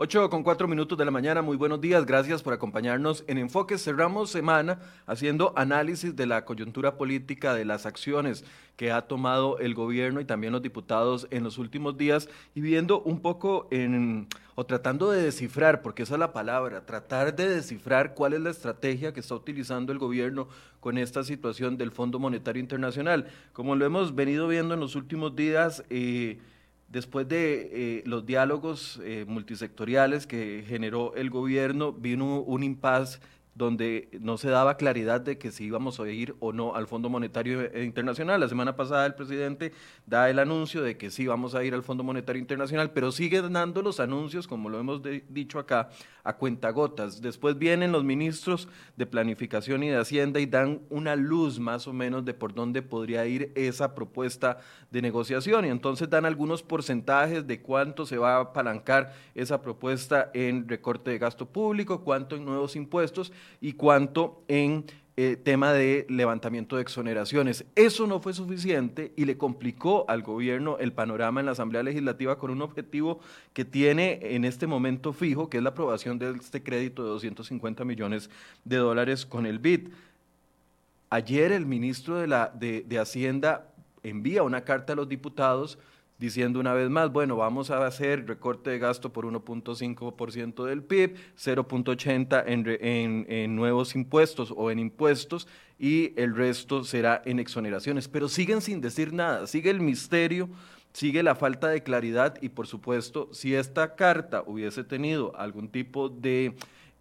8 con 4 minutos de la mañana, muy buenos días, gracias por acompañarnos en Enfoque. Cerramos semana haciendo análisis de la coyuntura política, de las acciones que ha tomado el gobierno y también los diputados en los últimos días y viendo un poco o tratando de descifrar, porque esa es la palabra, tratar de descifrar cuál es la estrategia que está utilizando el gobierno con esta situación del Fondo Monetario Internacional. Como lo hemos venido viendo en los últimos días, eh, Después de eh, los diálogos eh, multisectoriales que generó el gobierno, vino un impasse donde no se daba claridad de que si íbamos a ir o no al Fondo Monetario Internacional. La semana pasada el presidente da el anuncio de que sí vamos a ir al Fondo Monetario Internacional, pero sigue dando los anuncios, como lo hemos dicho acá, a cuentagotas. Después vienen los ministros de Planificación y de Hacienda y dan una luz más o menos de por dónde podría ir esa propuesta de negociación y entonces dan algunos porcentajes de cuánto se va a apalancar esa propuesta en recorte de gasto público, cuánto en nuevos impuestos y cuánto en eh, tema de levantamiento de exoneraciones. Eso no fue suficiente y le complicó al gobierno el panorama en la Asamblea Legislativa con un objetivo que tiene en este momento fijo, que es la aprobación de este crédito de 250 millones de dólares con el BID. Ayer el ministro de, la, de Hacienda envía una carta a los diputados diciendo una vez más, bueno, vamos a hacer recorte de gasto por 1.5% del PIB, 0.80% en, en, nuevos impuestos o en impuestos y el resto será en exoneraciones. Pero siguen sin decir nada, sigue el misterio, sigue la falta de claridad y por supuesto, si esta carta hubiese tenido algún tipo de...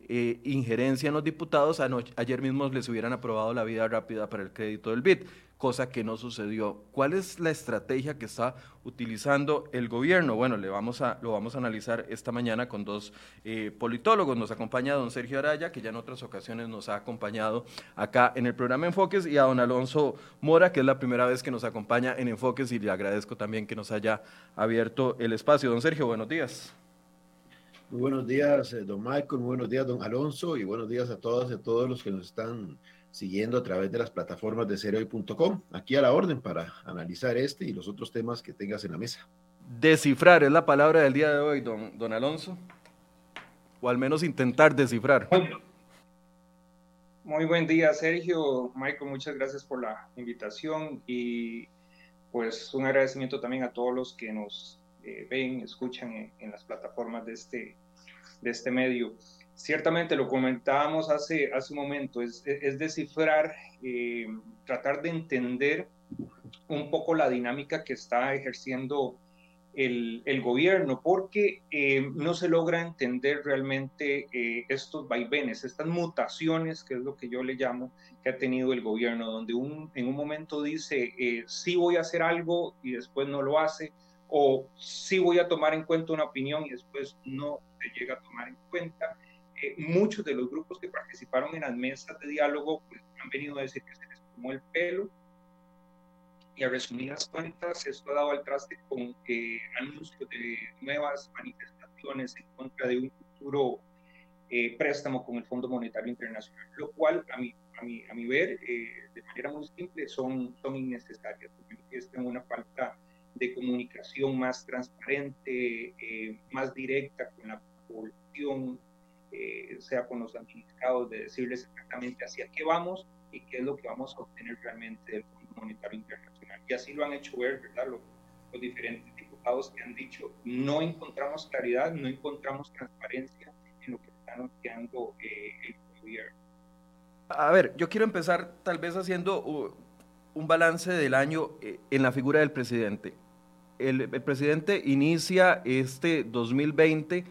Eh, injerencia en los diputados, ayer mismo les hubieran aprobado la vida rápida para el crédito del BID cosa que no sucedió. ¿Cuál es la estrategia que está utilizando el gobierno? Bueno, le vamos a, lo vamos a analizar esta mañana con dos eh, politólogos. Nos acompaña don Sergio Araya, que ya en otras ocasiones nos ha acompañado acá en el programa Enfoques, y a don Alonso Mora, que es la primera vez que nos acompaña en Enfoques, y le agradezco también que nos haya abierto el espacio. Don Sergio, buenos días. Muy buenos días, eh, don Michael, muy buenos días, don Alonso, y buenos días a todas y a todos los que nos están siguiendo a través de las plataformas de cereoy.com. Aquí a la orden para analizar este y los otros temas que tengas en la mesa. Descifrar es la palabra del día de hoy, don, don Alonso. O al menos intentar descifrar. Muy buen día, Sergio. Michael, muchas gracias por la invitación y pues un agradecimiento también a todos los que nos eh, ven, escuchan en, en, las plataformas de este, de este medio ciertamente lo comentábamos hace, hace un momento, es, es descifrar, eh, tratar de entender un poco la dinámica que está ejerciendo el, el gobierno, porque eh, no se logra entender realmente eh, estos vaivenes, estas mutaciones, que es lo que yo le llamo, que ha tenido el gobierno, donde un, en un momento dice, sí voy a hacer algo y después no lo hace, o sí voy a tomar en cuenta una opinión y después no se llega a tomar en cuenta muchos de los grupos que participaron en las mesas de diálogo pues, han venido a decir que se les tomó el pelo. Y a resumidas cuentas, esto ha dado al traste con eh, anuncios de nuevas manifestaciones en contra de un futuro eh, préstamo con el Fondo Monetario Internacional, lo cual a mi, a mi, a mi ver, eh, de manera muy simple, son, son innecesarias, porque en una falta de comunicación más transparente, más directa con la población, eh, sea con los administrados, de decirles exactamente hacia qué vamos y qué es lo que vamos a obtener realmente del Fondo Monetario Internacional. Y así lo han hecho ver, ¿verdad? Los, diferentes diputados que han dicho, no encontramos claridad, no encontramos transparencia en lo que está anunciando eh, el gobierno. A ver, yo quiero empezar tal vez haciendo un balance del año eh, en la figura del presidente. El, el presidente inicia este 2020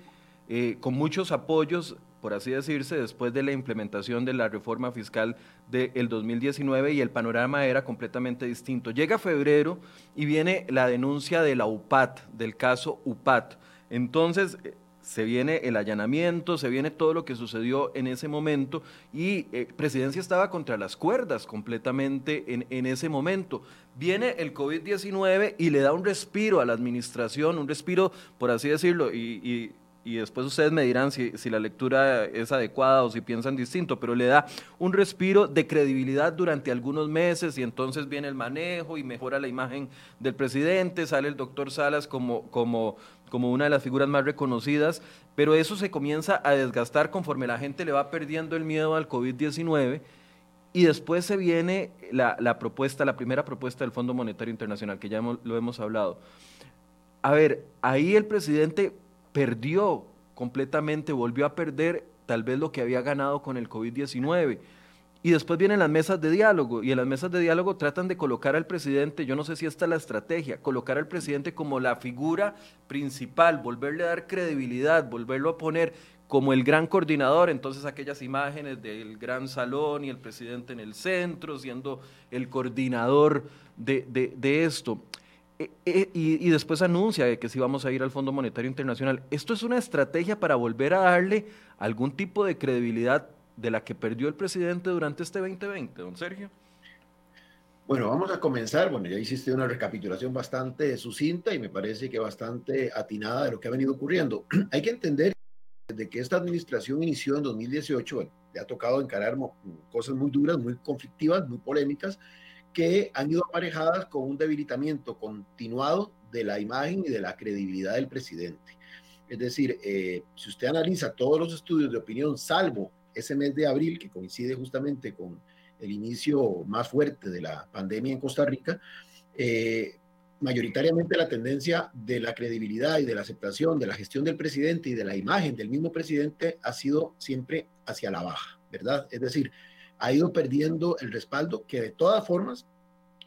eh, con muchos apoyos, por así decirse, después de la implementación de la reforma fiscal del 2019 y el panorama era completamente distinto. Llega febrero y viene la denuncia de la UPAT, del caso UPAT. Entonces, eh, se viene el allanamiento, se viene todo lo que sucedió en ese momento y eh, presidencia estaba contra las cuerdas completamente en, ese momento. Viene el COVID-19 y le da un respiro a la administración, un respiro, por así decirlo, y después ustedes me dirán si, si, la lectura es adecuada o si piensan distinto, pero le da un respiro de credibilidad durante algunos meses y entonces viene el manejo y mejora la imagen del presidente, sale el doctor Salas como, como, como una de las figuras más reconocidas, pero eso se comienza a desgastar conforme la gente le va perdiendo el miedo al COVID-19 y después se viene la, la, propuesta, la primera propuesta del Fondo Monetario Internacional, que ya lo hemos hablado. A ver, ahí el presidente perdió completamente, volvió a perder tal vez lo que había ganado con el COVID-19. Y después vienen las mesas de diálogo, y en las mesas de diálogo tratan de colocar al presidente, yo no sé si esta es la estrategia, colocar al presidente como la figura principal, volverle a dar credibilidad, volverlo a poner como el gran coordinador, entonces aquellas imágenes del gran salón y el presidente en el centro, siendo el coordinador de, de, esto. E, e, y, y, después anuncia que sí vamos a ir al Fondo Monetario Internacional. ¿Esto es una estrategia para volver a darle algún tipo de credibilidad de la que perdió el presidente durante este 2020, don Sergio? Bueno, vamos a comenzar. Bueno, ya hiciste una recapitulación bastante sucinta y me parece que bastante atinada de lo que ha venido ocurriendo. Hay que entender desde que esta administración inició en 2018, le ha tocado encarar cosas muy duras, muy conflictivas, muy polémicas, que han ido aparejadas con un debilitamiento continuado de la imagen y de la credibilidad del presidente. Es decir, eh, si usted analiza todos los estudios de opinión, salvo ese mes de abril, que coincide justamente con el inicio más fuerte de la pandemia en Costa Rica, eh, mayoritariamente la tendencia de la credibilidad y de la aceptación de la gestión del presidente y de la imagen del mismo presidente ha sido siempre hacia la baja, ¿verdad? Es decir, ha ido perdiendo el respaldo que de todas formas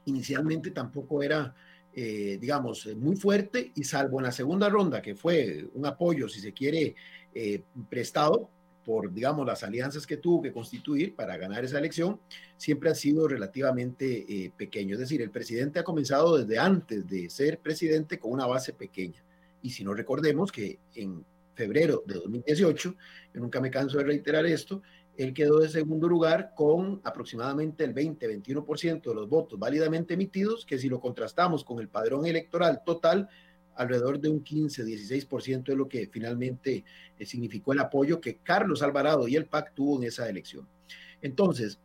inicialmente tampoco era, eh, digamos, muy fuerte y salvo en la segunda ronda, que fue un apoyo, si se quiere, eh, prestado, por, digamos, las alianzas que tuvo que constituir para ganar esa elección, siempre ha sido relativamente eh, pequeño. Es decir, el presidente ha comenzado desde antes de ser presidente con una base pequeña. Y si no recordemos que en febrero de 2018, yo nunca me canso de reiterar esto, él quedó de segundo lugar con aproximadamente el 20-21% de los votos válidamente emitidos, que si lo contrastamos con el padrón electoral total, alrededor de un 15-16% de lo que finalmente eh, significó el apoyo que Carlos Alvarado y el PAC tuvo en esa elección. Entonces,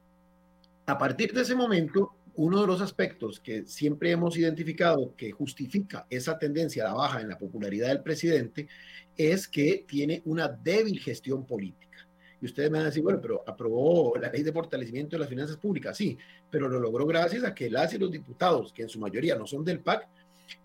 a partir de ese momento, uno de los aspectos que siempre hemos identificado que justifica esa tendencia a la baja en la popularidad del presidente es que tiene una débil gestión política. Y ustedes me van a bueno, pero aprobó la ley de fortalecimiento de las finanzas públicas, sí, pero lo logró gracias a que las y los diputados, que en su mayoría no son del PAC,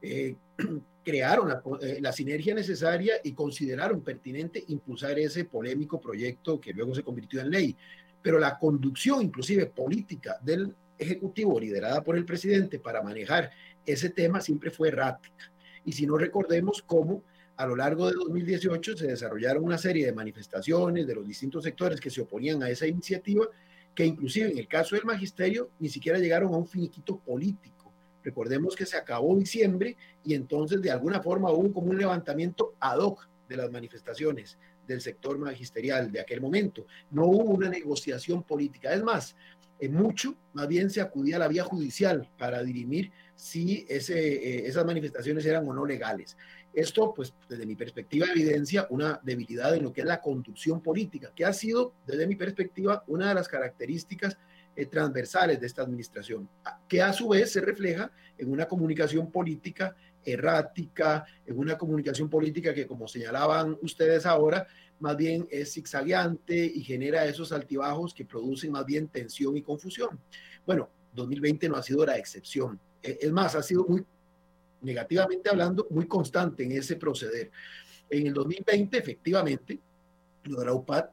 eh, crearon eh, la, sinergia necesaria y consideraron pertinente impulsar ese polémico proyecto que luego se convirtió en ley. Pero la conducción, inclusive política, del Ejecutivo, liderada por el presidente para manejar ese tema, siempre fue errática. Y si no recordemos cómo a lo largo de 2018 se desarrollaron una serie de manifestaciones de los distintos sectores que se oponían a esa iniciativa, que inclusive en el caso del magisterio ni siquiera llegaron a un finiquito político Recordemos que se acabó diciembre y entonces de alguna forma hubo como un levantamiento ad hoc de las manifestaciones del sector magisterial de aquel momento. No hubo una negociación política. Es más, en mucho, más bien se acudía a la vía judicial para dirimir si eh, esas manifestaciones eran o no legales. Esto, pues, desde mi perspectiva, evidencia una debilidad en lo que es la conducción política, que ha sido, desde mi perspectiva, una de las características eh, transversales de esta administración, que a su vez se refleja en una comunicación política errática, en una comunicación política que, como señalaban ustedes ahora, más bien es zigzagueante y genera esos altibajos que producen más bien tensión y confusión. Bueno, 2020 no ha sido la excepción. E, es más, ha sido muy, negativamente hablando, muy constante en ese proceder. En el 2020, efectivamente, lo UPAD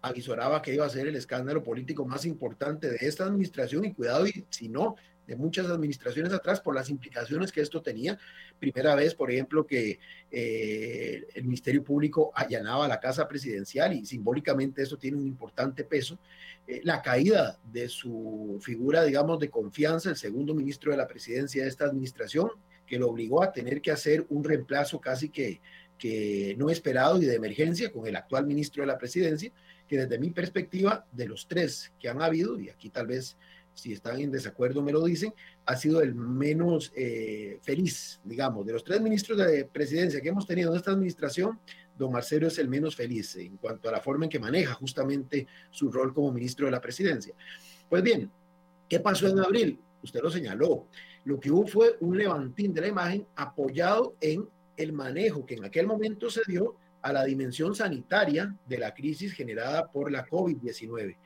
avisoraba que iba a ser el escándalo político más importante de esta administración y cuidado, y si no, de muchas administraciones atrás por las implicaciones que esto tenía. Primera vez, por ejemplo, que eh, el Ministerio Público allanaba la Casa Presidencial y simbólicamente eso tiene un importante peso. Eh, la caída de su figura, digamos, de confianza, el segundo ministro de la presidencia de esta administración, que lo obligó a tener que hacer un reemplazo casi que, que no esperado y de emergencia con el actual ministro de la presidencia que desde mi perspectiva, de los tres que han habido, y aquí tal vez si están en desacuerdo me lo dicen, ha sido el menos eh, feliz, digamos, de los tres ministros de presidencia que hemos tenido en esta administración, don Marcelo es el menos feliz en cuanto a la forma en que maneja justamente su rol como ministro de la presidencia. Pues bien, ¿qué pasó en abril? Usted lo señaló. Lo que hubo fue un levantín de la imagen apoyado en el manejo que en aquel momento se dio a la dimensión sanitaria de la crisis generada por la COVID-19.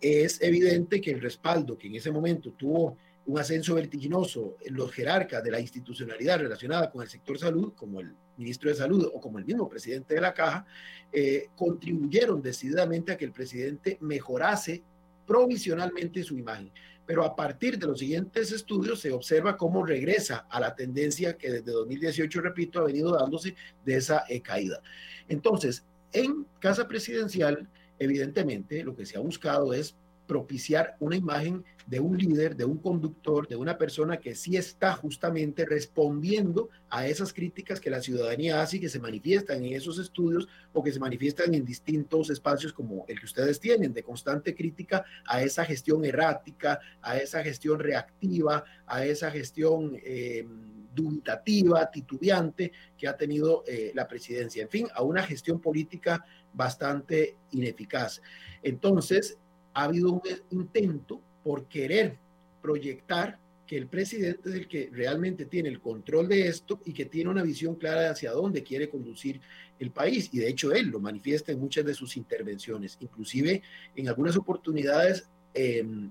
Es evidente que el respaldo que en ese momento tuvo un ascenso vertiginoso en los jerarcas de la institucionalidad relacionada con el sector salud, como el ministro de Salud o como el mismo presidente de la Caja, eh, contribuyeron decididamente a que el presidente mejorase provisionalmente su imagen. Pero a partir de los siguientes estudios se observa cómo regresa a la tendencia que desde 2018, repito, ha venido dándose de esa eh, caída. Entonces, en Casa Presidencial, evidentemente, lo que se ha buscado es propiciar una imagen de un líder, de un conductor, de una persona que sí está justamente respondiendo a esas críticas que la ciudadanía hace y que se manifiestan en esos estudios o que se manifiestan en distintos espacios como el que ustedes tienen, de constante crítica a esa gestión errática, a esa gestión reactiva, a esa gestión eh, dubitativa, titubeante que ha tenido eh, la presidencia. En fin, a una gestión política bastante ineficaz. Entonces, ha habido un intento por querer proyectar que el presidente es el que realmente tiene el control de esto y que tiene una visión clara de hacia dónde quiere conducir el país. Y de hecho él lo manifiesta en muchas de sus intervenciones, inclusive en algunas oportunidades em,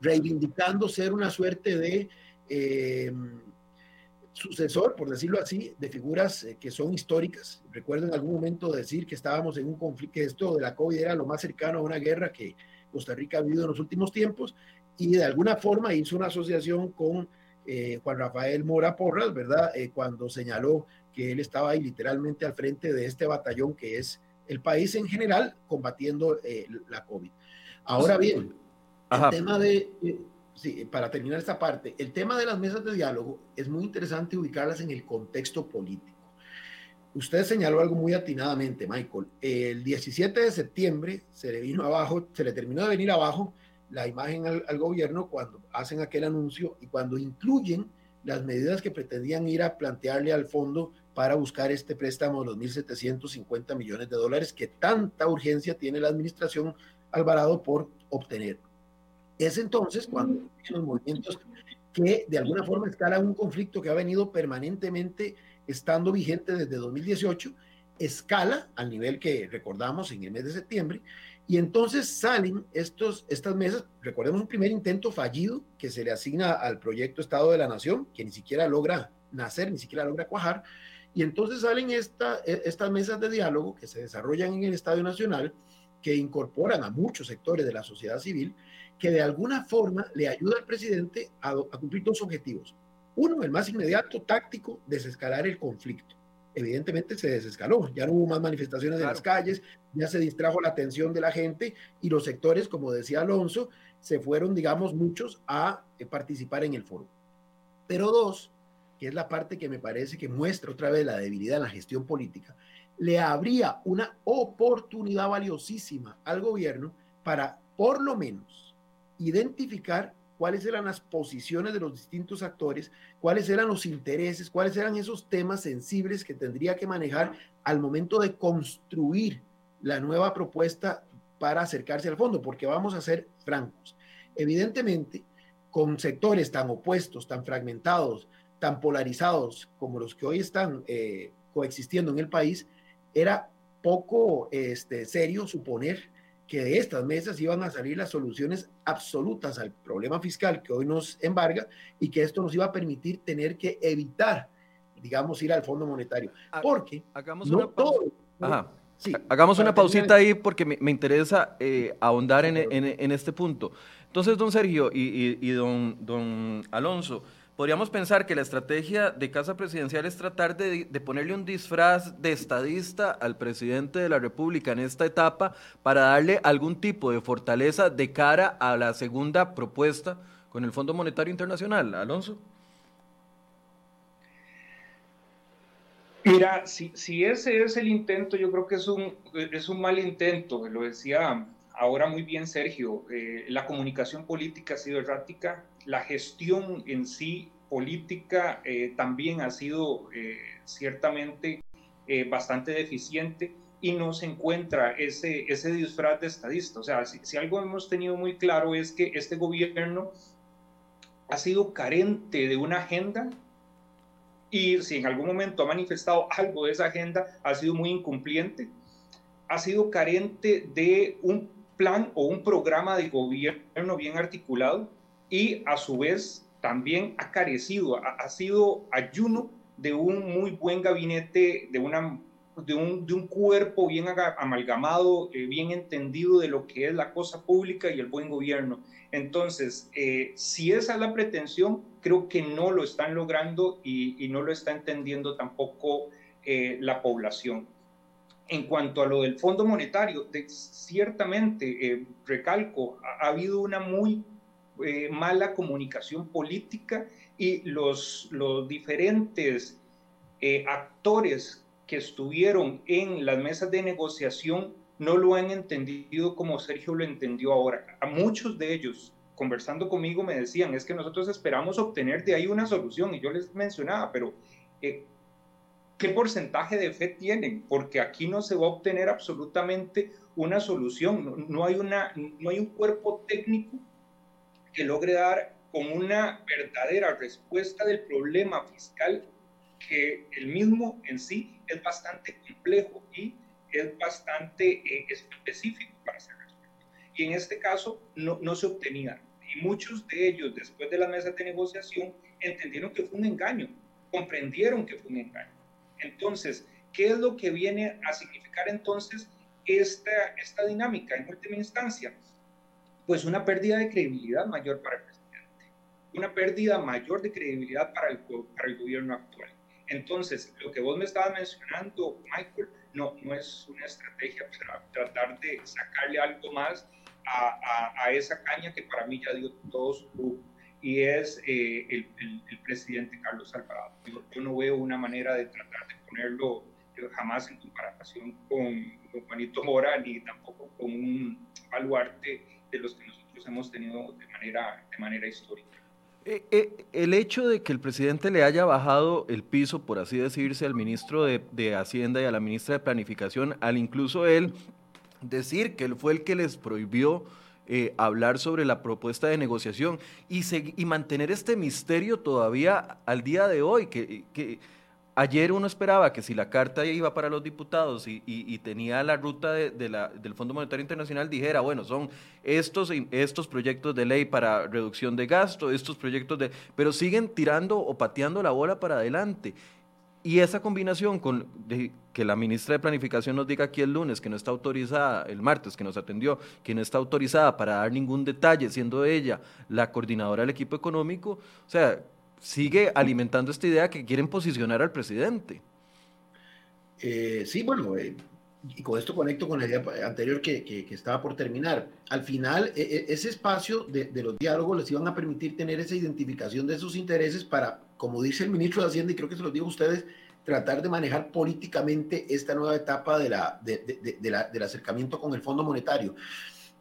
reivindicando ser una suerte de em, sucesor, por decirlo así, de figuras eh, que son históricas. Recuerdo en algún momento decir que estábamos en un conflicto, que esto de la COVID era lo más cercano a una guerra que Costa Rica ha vivido en los últimos tiempos y de alguna forma hizo una asociación con eh, Juan Rafael Mora Porras, ¿verdad? Eh, cuando señaló que él estaba ahí literalmente al frente de este batallón que es el país en general combatiendo eh, la COVID. Ahora bien, el tema de, sí, para terminar esta parte, el tema de las mesas de diálogo es muy interesante ubicarlas en el contexto político. Usted señaló algo muy atinadamente, Michael. El 17 de septiembre se le vino abajo, se le terminó de venir abajo la imagen al, gobierno cuando hacen aquel anuncio y cuando incluyen las medidas que pretendían ir a plantearle al fondo para buscar este préstamo de los 1.750 millones de dólares que tanta urgencia tiene la administración Alvarado por obtener. Es entonces cuando los movimientos que de alguna forma escalan un conflicto que ha venido permanentemente estando vigente desde 2018, escala al nivel que recordamos en el mes de septiembre, y entonces salen estos, estas mesas, recordemos un primer intento fallido que se le asigna al proyecto Estado de la Nación, que ni siquiera logra nacer, ni siquiera logra cuajar, y entonces salen esta, e, estas mesas de diálogo que se desarrollan en el Estadio Nacional, que incorporan a muchos sectores de la sociedad civil, que de alguna forma le ayuda al presidente a, a cumplir dos objetivos. Uno, el más inmediato, táctico, desescalar el conflicto. Evidentemente se desescaló, ya no hubo más manifestaciones en las calles, ya se distrajo la atención de la gente y los sectores, como decía Alonso, se fueron, digamos, muchos a eh, participar en el foro. Pero dos, que es la parte que me parece que muestra otra vez la debilidad en la gestión política, le habría una oportunidad valiosísima al gobierno para, por lo menos, identificar cuáles eran las posiciones de los distintos actores, cuáles eran los intereses, cuáles eran esos temas sensibles que tendría que manejar al momento de construir la nueva propuesta para acercarse al fondo, porque vamos a ser francos. Evidentemente, con sectores tan opuestos, tan fragmentados, tan polarizados como los que hoy están eh, coexistiendo en el país, era poco este, serio suponer que de estas mesas iban a salir las soluciones absolutas al problema fiscal que hoy nos embarga y que esto nos iba a permitir tener que evitar, digamos, ir al Fondo Monetario. Porque hagamos una todo... Hagamos una pausita ahí porque me, interesa eh, ahondar en, en, este punto. Entonces, don Sergio y, y, don, don Alonso, podríamos pensar que la estrategia de Casa Presidencial es tratar de, ponerle un disfraz de estadista al presidente de la República en esta etapa para darle algún tipo de fortaleza de cara a la segunda propuesta con el Fondo Monetario Internacional. Alonso. Mira, si, ese es el intento, yo creo que es un, es un mal intento, lo decía ahora muy bien Sergio, eh, la comunicación política ha sido errática, la gestión en sí política eh, también ha sido eh, ciertamente eh, bastante deficiente y no se encuentra ese, ese disfraz de estadista. O sea, si, si, algo hemos tenido muy claro es que este gobierno ha sido carente de una agenda y si en algún momento ha manifestado algo de esa agenda, ha sido muy incumpliente, ha sido carente de un plan o un programa de gobierno bien articulado y a su vez también ha carecido, ha, sido ayuno de un muy buen gabinete, de, una, de, un, de un cuerpo bien amalgamado, eh, bien entendido de lo que es la cosa pública y el buen gobierno. Entonces, eh, si esa es la pretensión, creo que no lo están logrando y, no lo está entendiendo tampoco eh, la población. En cuanto a lo del Fondo Monetario, ciertamente, eh, recalco, ha, habido una muy eh, mala comunicación política y los, los diferentes eh, actores que estuvieron en las mesas de negociación no lo han entendido como Sergio lo entendió ahora. A muchos de ellos, conversando conmigo, me decían, es que nosotros esperamos obtener de ahí una solución, y yo les mencionaba, pero qué porcentaje de fe tienen, porque aquí no se va a obtener absolutamente una solución, no, hay, una, no hay un cuerpo técnico que logre dar con una verdadera respuesta del problema fiscal que el mismo en sí es bastante complejo y es bastante eh, específico para ser resuelto. Y en este caso no, no se obtenía. Y muchos de ellos, después de la mesa de negociación, entendieron que fue un engaño, comprendieron que fue un engaño. Entonces, ¿qué es lo que viene a significar entonces esta, esta dinámica en última instancia? Pues una pérdida de credibilidad mayor para el presidente, una pérdida mayor de credibilidad para el, para el gobierno actual. Entonces, lo que vos me estabas mencionando, Michael, no, no es una estrategia para tratar de sacarle algo más a, a, esa caña que para mí ya dio todo su y es eh, el, el, presidente Carlos Alvarado. Yo, yo, no veo una manera de tratar de ponerlo jamás en comparación con, con, Juanito Mora ni tampoco con un baluarte de los que nosotros hemos tenido de manera, de manera histórica. Eh, eh, el hecho de que el presidente le haya bajado el piso, por así decirse, al ministro de, de Hacienda y a la ministra de Planificación, al incluso él decir que él fue el que les prohibió eh, hablar sobre la propuesta de negociación y, y, mantener este misterio todavía al día de hoy, que, que, ayer uno esperaba que si la carta iba para los diputados y, tenía la ruta de, la, del Fondo Monetario Internacional, dijera, bueno, son estos, estos proyectos de ley para reducción de gasto, estos proyectos de... pero siguen tirando o pateando la bola para adelante. Y esa combinación con que la ministra de Planificación nos diga aquí el lunes que no está autorizada, el martes que nos atendió, que no está autorizada para dar ningún detalle, siendo ella la coordinadora del equipo económico, o sea, sigue alimentando esta idea que quieren posicionar al presidente. Eh, sí, bueno, eh, y con esto conecto con la idea anterior que, que, estaba por terminar. Al final, e, e, ese espacio de, de, los diálogos les iban a permitir tener esa identificación de sus intereses para, como dice el ministro de Hacienda, y creo que se los digo a ustedes, tratar de manejar políticamente esta nueva etapa de la, de, de, la, del acercamiento con el Fondo Monetario.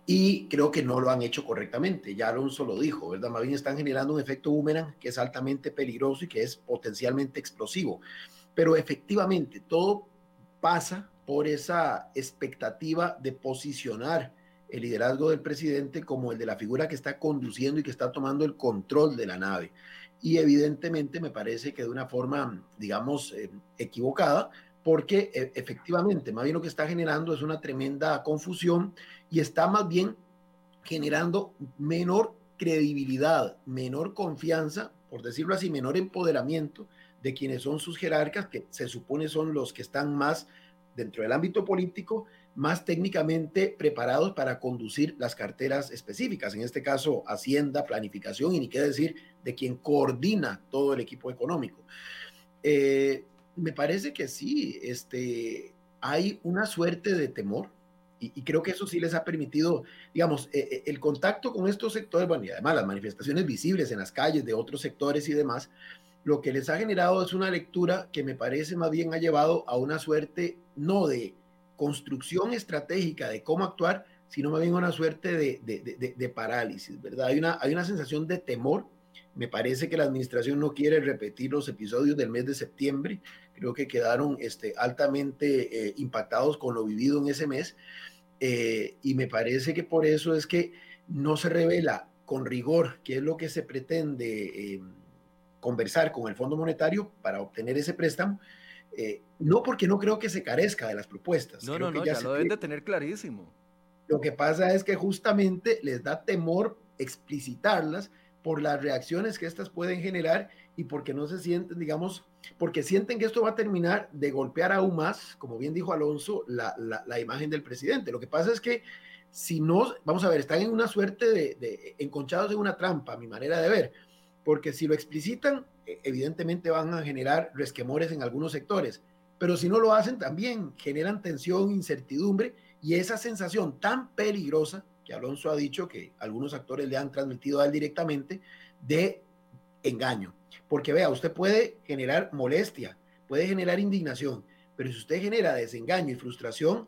Y creo que no lo han hecho correctamente. Ya Alonso lo dijo, ¿verdad? Más bien están generando un efecto boomerang que es altamente peligroso y que es potencialmente explosivo. Pero efectivamente, todo pasa por esa expectativa de posicionar el liderazgo del presidente como el de la figura que está conduciendo y que está tomando el control de la nave. Y evidentemente me parece que de una forma, digamos, eh, equivocada, porque eh, efectivamente, más bien lo que está generando es una tremenda confusión y está más bien generando menor credibilidad, menor confianza, por decirlo así, menor empoderamiento de quienes son sus jerarcas, que se supone son los que están más dentro del ámbito político más técnicamente preparados para conducir las carteras específicas, en este caso Hacienda, Planificación y ni qué decir de quien coordina todo el equipo económico. Eh, me parece que sí, este, hay una suerte de temor y, creo que eso sí les ha permitido, digamos, eh, eh, el contacto con estos sectores, y además las manifestaciones visibles en las calles de otros sectores y demás, lo que les ha generado es una lectura que me parece más bien ha llevado a una suerte no de construcción estratégica de cómo actuar, sino más bien una suerte de, de, de, parálisis, ¿verdad? Hay una, hay una sensación de temor. Me parece que la administración no quiere repetir los episodios del mes de septiembre, creo que quedaron este, altamente eh, impactados con lo vivido en ese mes. Eh, y me parece que por eso es que no se revela con rigor qué es lo que se pretende conversar con el Fondo Monetario para obtener ese préstamo. no porque no creo que se carezca de las propuestas. No, no, no, ya, lo deben de tener clarísimo. Lo que pasa es que justamente les da temor explicitarlas por las reacciones que estas pueden generar y porque no se sienten, digamos, porque sienten que esto va a terminar de golpear aún más, como bien dijo Alonso, la, la, imagen del presidente. Lo que pasa es que si no, vamos a ver, están en una suerte de, de enconchados en una trampa, a mi manera de ver, porque si lo explicitan, e, evidentemente van a generar resquemores en algunos sectores, pero si no lo hacen, también generan tensión, incertidumbre y esa sensación tan peligrosa que Alonso ha dicho que algunos actores le han transmitido a él directamente de engaño. Porque vea, usted puede generar molestia, puede generar indignación, pero si usted genera desengaño y frustración,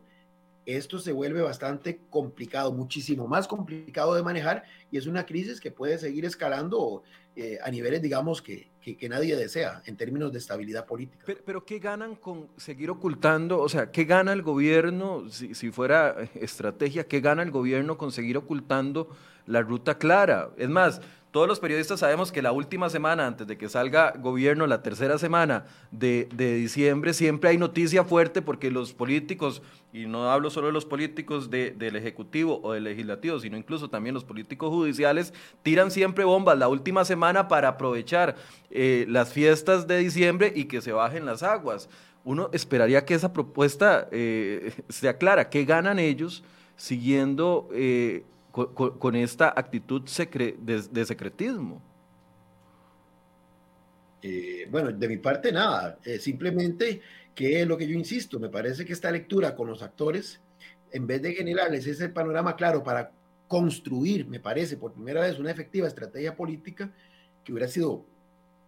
esto se vuelve bastante complicado, muchísimo más complicado de manejar y es una crisis que puede seguir escalando eh, a niveles, digamos, que, que, nadie desea en términos de estabilidad política. Pero, pero, ¿qué ganan con seguir ocultando? O sea, ¿qué gana el gobierno, si, si fuera estrategia, qué gana el gobierno con seguir ocultando la ruta clara? Es más, todos los periodistas sabemos que la última semana, antes de que salga gobierno, la tercera semana de, diciembre, siempre hay noticia fuerte porque los políticos, y no hablo solo de los políticos del Ejecutivo o del Legislativo, sino incluso también los políticos judiciales, tiran siempre bombas la última semana para aprovechar eh, las fiestas de diciembre y que se bajen las aguas. Uno esperaría que esa propuesta eh, sea clara. ¿Qué ganan ellos siguiendo... Eh, con, esta actitud de, secretismo? Eh, bueno, de mi parte nada, eh, simplemente que es lo que yo insisto, me parece que esta lectura con los actores, en vez de generarles ese panorama claro para construir, me parece, por primera vez una efectiva estrategia política que hubiera sido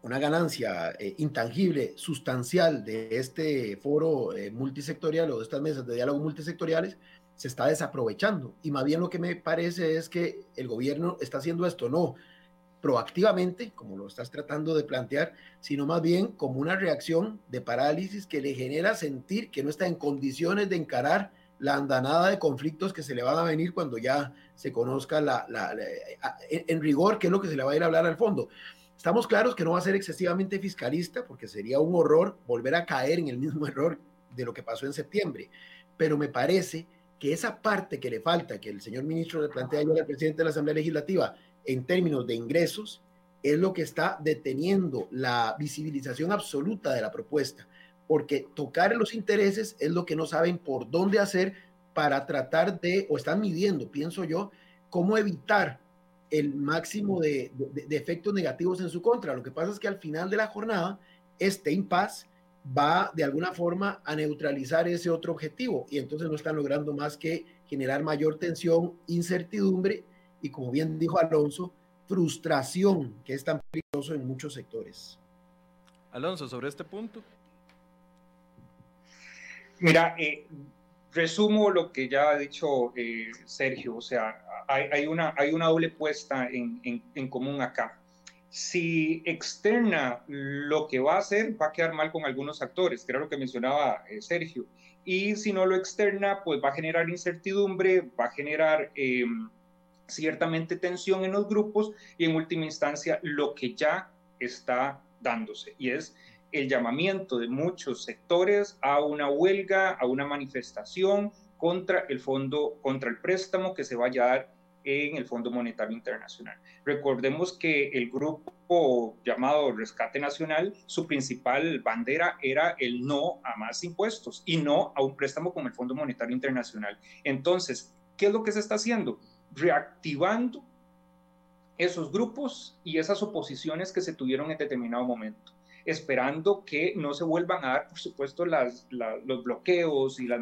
una ganancia eh, intangible, sustancial de este foro multisectorial o de estas mesas de diálogo multisectoriales, se está desaprovechando. Y más bien lo que me parece es que el gobierno está haciendo esto no proactivamente, como lo estás tratando de plantear, sino más bien como una reacción de parálisis que le genera sentir que no está en condiciones de encarar la andanada de conflictos que se le van a venir cuando ya se conozca la, en rigor qué es lo que se le va a ir a hablar al fondo. Estamos claros que no va a ser excesivamente fiscalista porque sería un horror volver a caer en el mismo error de lo que pasó en septiembre, pero me parece que esa parte que le falta, que el señor ministro le plantea ayer al presidente de la Asamblea Legislativa en términos de ingresos, es lo que está deteniendo la visibilización absoluta de la propuesta, porque tocar los intereses es lo que no saben por dónde hacer para tratar de, o están midiendo, pienso yo, cómo evitar el máximo de, efectos negativos en su contra. Lo que pasa es que al final de la jornada, este impasse va de alguna forma a neutralizar ese otro objetivo y entonces no están logrando más que generar mayor tensión, incertidumbre y como bien dijo Alonso, frustración que es tan peligroso en muchos sectores. Alonso, sobre este punto. Mira, eh, resumo lo que ya ha dicho eh, Sergio, o sea, hay, una, hay una doble puesta en, en común acá si externa lo que va a hacer, va a quedar mal con algunos actores, que era lo que mencionaba eh, Sergio. Y si no lo externa, pues va a generar incertidumbre, va a generar em, ciertamente tensión en los grupos y en última instancia lo que ya está dándose. Y es el llamamiento de muchos sectores a una huelga, a una manifestación contra el fondo, contra el préstamo que se vaya a dar en el Fondo Monetario Internacional. Recordemos que el grupo llamado Rescate Nacional, su principal bandera era el no a más impuestos y no a un préstamo con el Fondo Monetario Internacional. Entonces, ¿qué es lo que se está haciendo? Reactivando esos grupos y esas oposiciones que se tuvieron en determinado momento esperando que no se vuelvan a dar, por supuesto, las, los bloqueos y las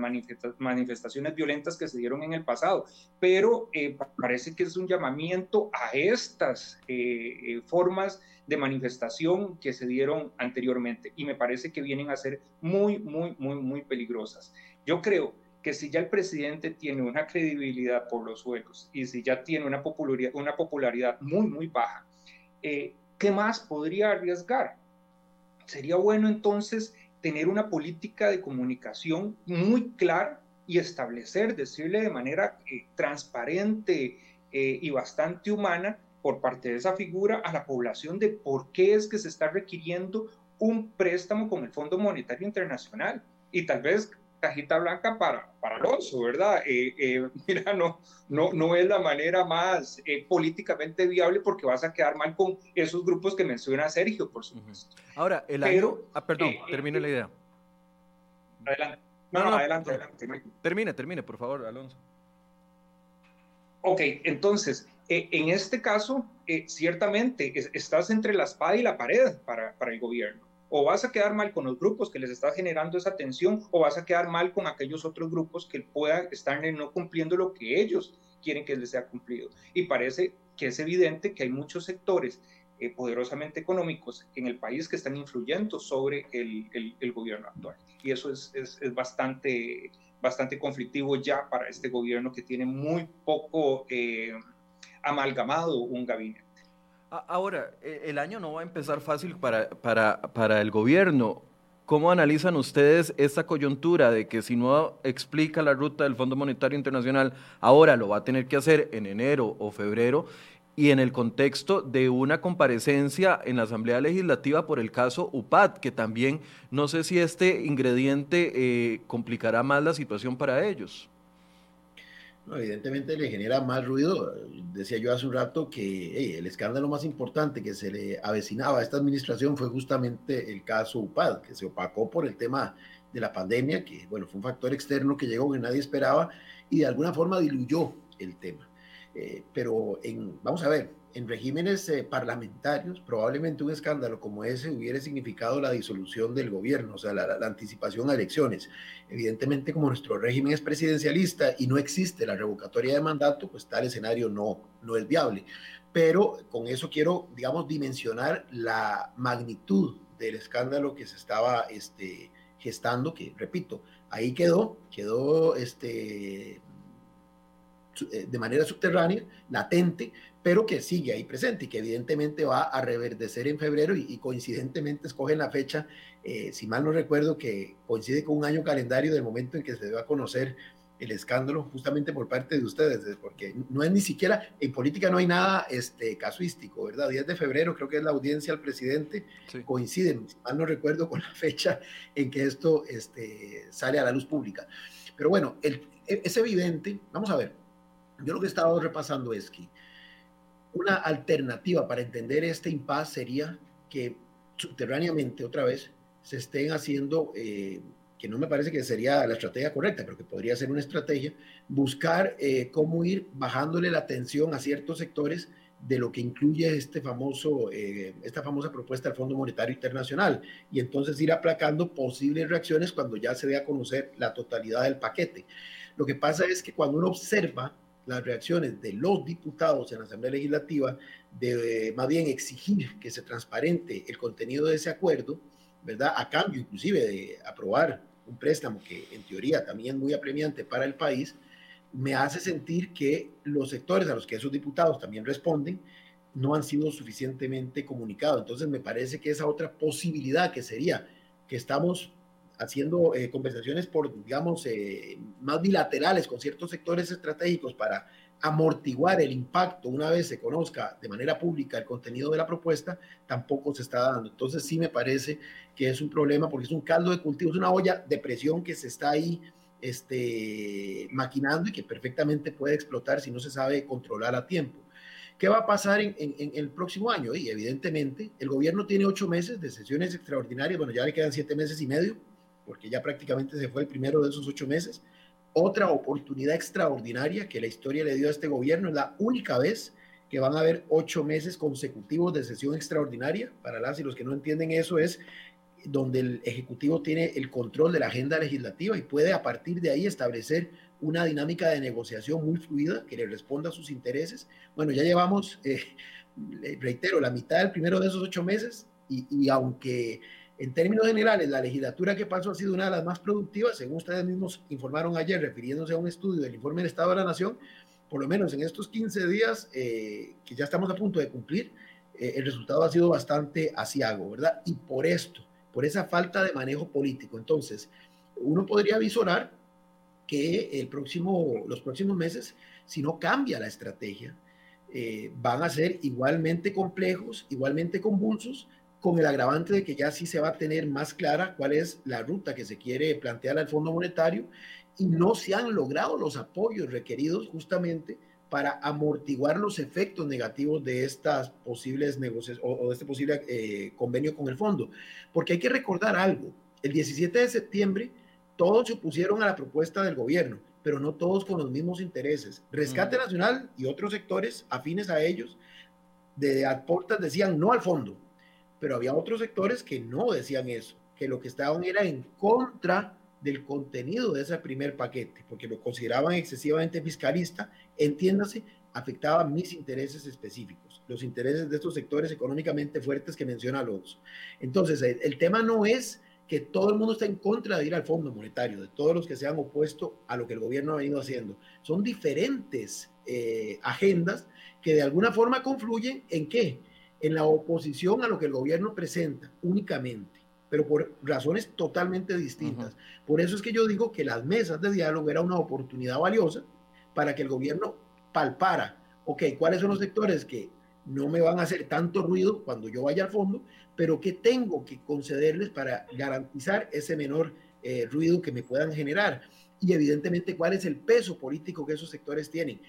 manifestaciones violentas que se dieron en el pasado. Pero eh, parece que es un llamamiento a estas eh, eh, formas de manifestación que se dieron anteriormente y me parece que vienen a ser muy, muy, muy, muy peligrosas. Yo creo que si ya el presidente tiene una credibilidad por los suelos y si ya tiene una popularidad, una popularidad muy, muy baja, ¿qué más podría arriesgar? Sería bueno entonces tener una política de comunicación muy clara y establecer, decirle de manera eh, transparente eh, y bastante humana por parte de esa figura a la población de por qué es que se está requiriendo un préstamo con el Fondo Monetario Internacional. Y tal vez cajita blanca para, para Alonso, ¿verdad? Eh, mira, no, no, no es la manera más políticamente viable porque vas a quedar mal con esos grupos que menciona Sergio, por supuesto. Ahora, el año... Ah, perdón, termine la idea. Adelante. No, no, adelante, adelante. Termine, termine, por favor, Alonso. Ok, entonces, eh, en este caso, eh, ciertamente estás entre la espada y la pared para, para, el gobierno. O vas a quedar mal con los grupos que les está generando esa tensión, o vas a quedar mal con aquellos otros grupos que puedan estar no cumpliendo lo que ellos quieren que les sea cumplido. Y parece que es evidente que hay muchos sectores eh, poderosamente económicos en el país que están influyendo sobre el, gobierno actual. Y eso es, es, es, bastante, bastante conflictivo ya para este gobierno que tiene muy poco eh, amalgamado un gabinete. Ahora, e, el año no va a empezar fácil para, para, para el gobierno. ¿Cómo analizan ustedes esta coyuntura de que si no explica la ruta del Fondo Monetario Internacional, ahora lo va a tener que hacer en enero o febrero? y en el contexto de una comparecencia en la Asamblea Legislativa por el caso UPAD, que también no sé si este ingrediente eh, complicará más la situación para ellos. Evidentemente le genera más ruido. Decía yo hace un rato que el escándalo más importante que se le avecinaba a esta administración fue justamente el caso UPAD, que se opacó por el tema de la pandemia, que bueno, fue un factor externo que llegó que nadie esperaba y de alguna forma diluyó el tema. Eh, pero en, vamos a ver, en regímenes eh, parlamentarios, probablemente un escándalo como ese hubiera significado la disolución del gobierno, o sea, la, anticipación a elecciones. Evidentemente, como nuestro régimen es presidencialista y no existe la revocatoria de mandato, pues tal escenario no, no es viable. Pero con eso quiero, digamos, dimensionar la magnitud del escándalo que se estaba este, gestando, que repito, ahí quedó, quedó este, eh, de manera subterránea, latente, pero que sigue ahí presente y que evidentemente va a reverdecer en febrero y, coincidentemente escogen la fecha, eh, si mal no recuerdo, que coincide con un año calendario del momento en que se debe a conocer el escándalo justamente por parte de ustedes, porque no es ni siquiera, en política no hay nada este, casuístico, ¿verdad? 10 de febrero creo que es la audiencia al presidente, coincide, si mal no recuerdo, con la fecha en que esto este, sale a la luz pública. Pero bueno, el, es evidente, vamos a ver, yo lo que he estado repasando es que una alternativa para entender este impasse sería que subterráneamente, otra vez, se estén haciendo, eh, que no me parece que sería la estrategia correcta, pero que podría ser una estrategia, buscar eh, cómo ir bajándole la atención a ciertos sectores de lo que incluye este famoso, eh, esta famosa propuesta del Fondo Monetario Internacional y entonces ir aplacando posibles reacciones cuando ya se dé a conocer la totalidad del paquete. Lo que pasa es que cuando uno observa las reacciones de los diputados en la Asamblea Legislativa de más bien exigir que se transparente el contenido de ese acuerdo, ¿verdad? A cambio inclusive de aprobar un préstamo que en teoría también es muy apremiante para el país, me hace sentir que los sectores a los que esos diputados también responden no han sido suficientemente comunicados. Entonces me parece que esa otra posibilidad que sería que estamos haciendo eh, conversaciones por, digamos, eh, más bilaterales con ciertos sectores estratégicos para amortiguar el impacto una vez se conozca de manera pública el contenido de la propuesta, tampoco se está dando. Entonces sí me parece que es un problema porque es un caldo de cultivo, es una olla de presión que se está ahí este, maquinando y que perfectamente puede explotar si no se sabe controlar a tiempo. ¿Qué va a pasar en, en, el próximo año? Y evidentemente el gobierno tiene ocho meses de sesiones extraordinarias, bueno, ya le quedan siete meses y medio porque ya prácticamente se fue el primero de esos ocho meses. Otra oportunidad extraordinaria que la historia le dio a este gobierno, es la única vez que van a haber ocho meses consecutivos de sesión extraordinaria. Para las y los que no entienden eso es donde el Ejecutivo tiene el control de la agenda legislativa y puede a partir de ahí establecer una dinámica de negociación muy fluida que le responda a sus intereses. Bueno, ya llevamos, eh, reitero, la mitad del primero de esos ocho meses y, y aunque en términos generales, la legislatura que pasó ha sido una de las más productivas, según ustedes mismos informaron ayer, refiriéndose a un estudio del informe del Estado de la Nación, por lo menos en estos 15 días eh, que ya estamos a punto de cumplir, eh, el resultado ha sido bastante asiago, ¿verdad? Y por esto, por esa falta de manejo político. Entonces, uno podría visorar que el próximo, los próximos meses, si no cambia la estrategia, eh, van a ser igualmente complejos, igualmente convulsos, con el agravante de que ya sí se va a tener más clara cuál es la ruta que se quiere plantear al Fondo Monetario y no se han logrado los apoyos requeridos justamente para amortiguar los efectos negativos de estas posibles negocios o, de este posible eh, convenio con el fondo. Porque hay que recordar algo, el 17 de septiembre todos se opusieron a la propuesta del gobierno, pero no todos con los mismos intereses. Rescate Nacional y otros sectores afines a ellos de aportas decían no al fondo, pero había otros sectores que no decían eso, que lo que estaban era en contra del contenido de ese primer paquete, porque lo consideraban excesivamente fiscalista, entiéndase, afectaba mis intereses específicos, los intereses de estos sectores económicamente fuertes que menciona Alonso. Entonces, el, tema no es que todo el mundo está en contra de ir al Fondo Monetario, de todos los que se han opuesto a lo que el gobierno ha venido haciendo. Son diferentes eh, agendas que de alguna forma confluyen en qué? En la oposición a lo que el gobierno presenta únicamente, pero por razones totalmente distintas. Por eso es que yo digo que las mesas de diálogo era una oportunidad valiosa para que el gobierno palpara, ok, cuáles son los sectores que no me van a hacer tanto ruido cuando yo vaya al fondo, pero que tengo que concederles para garantizar ese menor eh, ruido que me puedan generar. Y evidentemente cuál es el peso político que esos sectores tienen.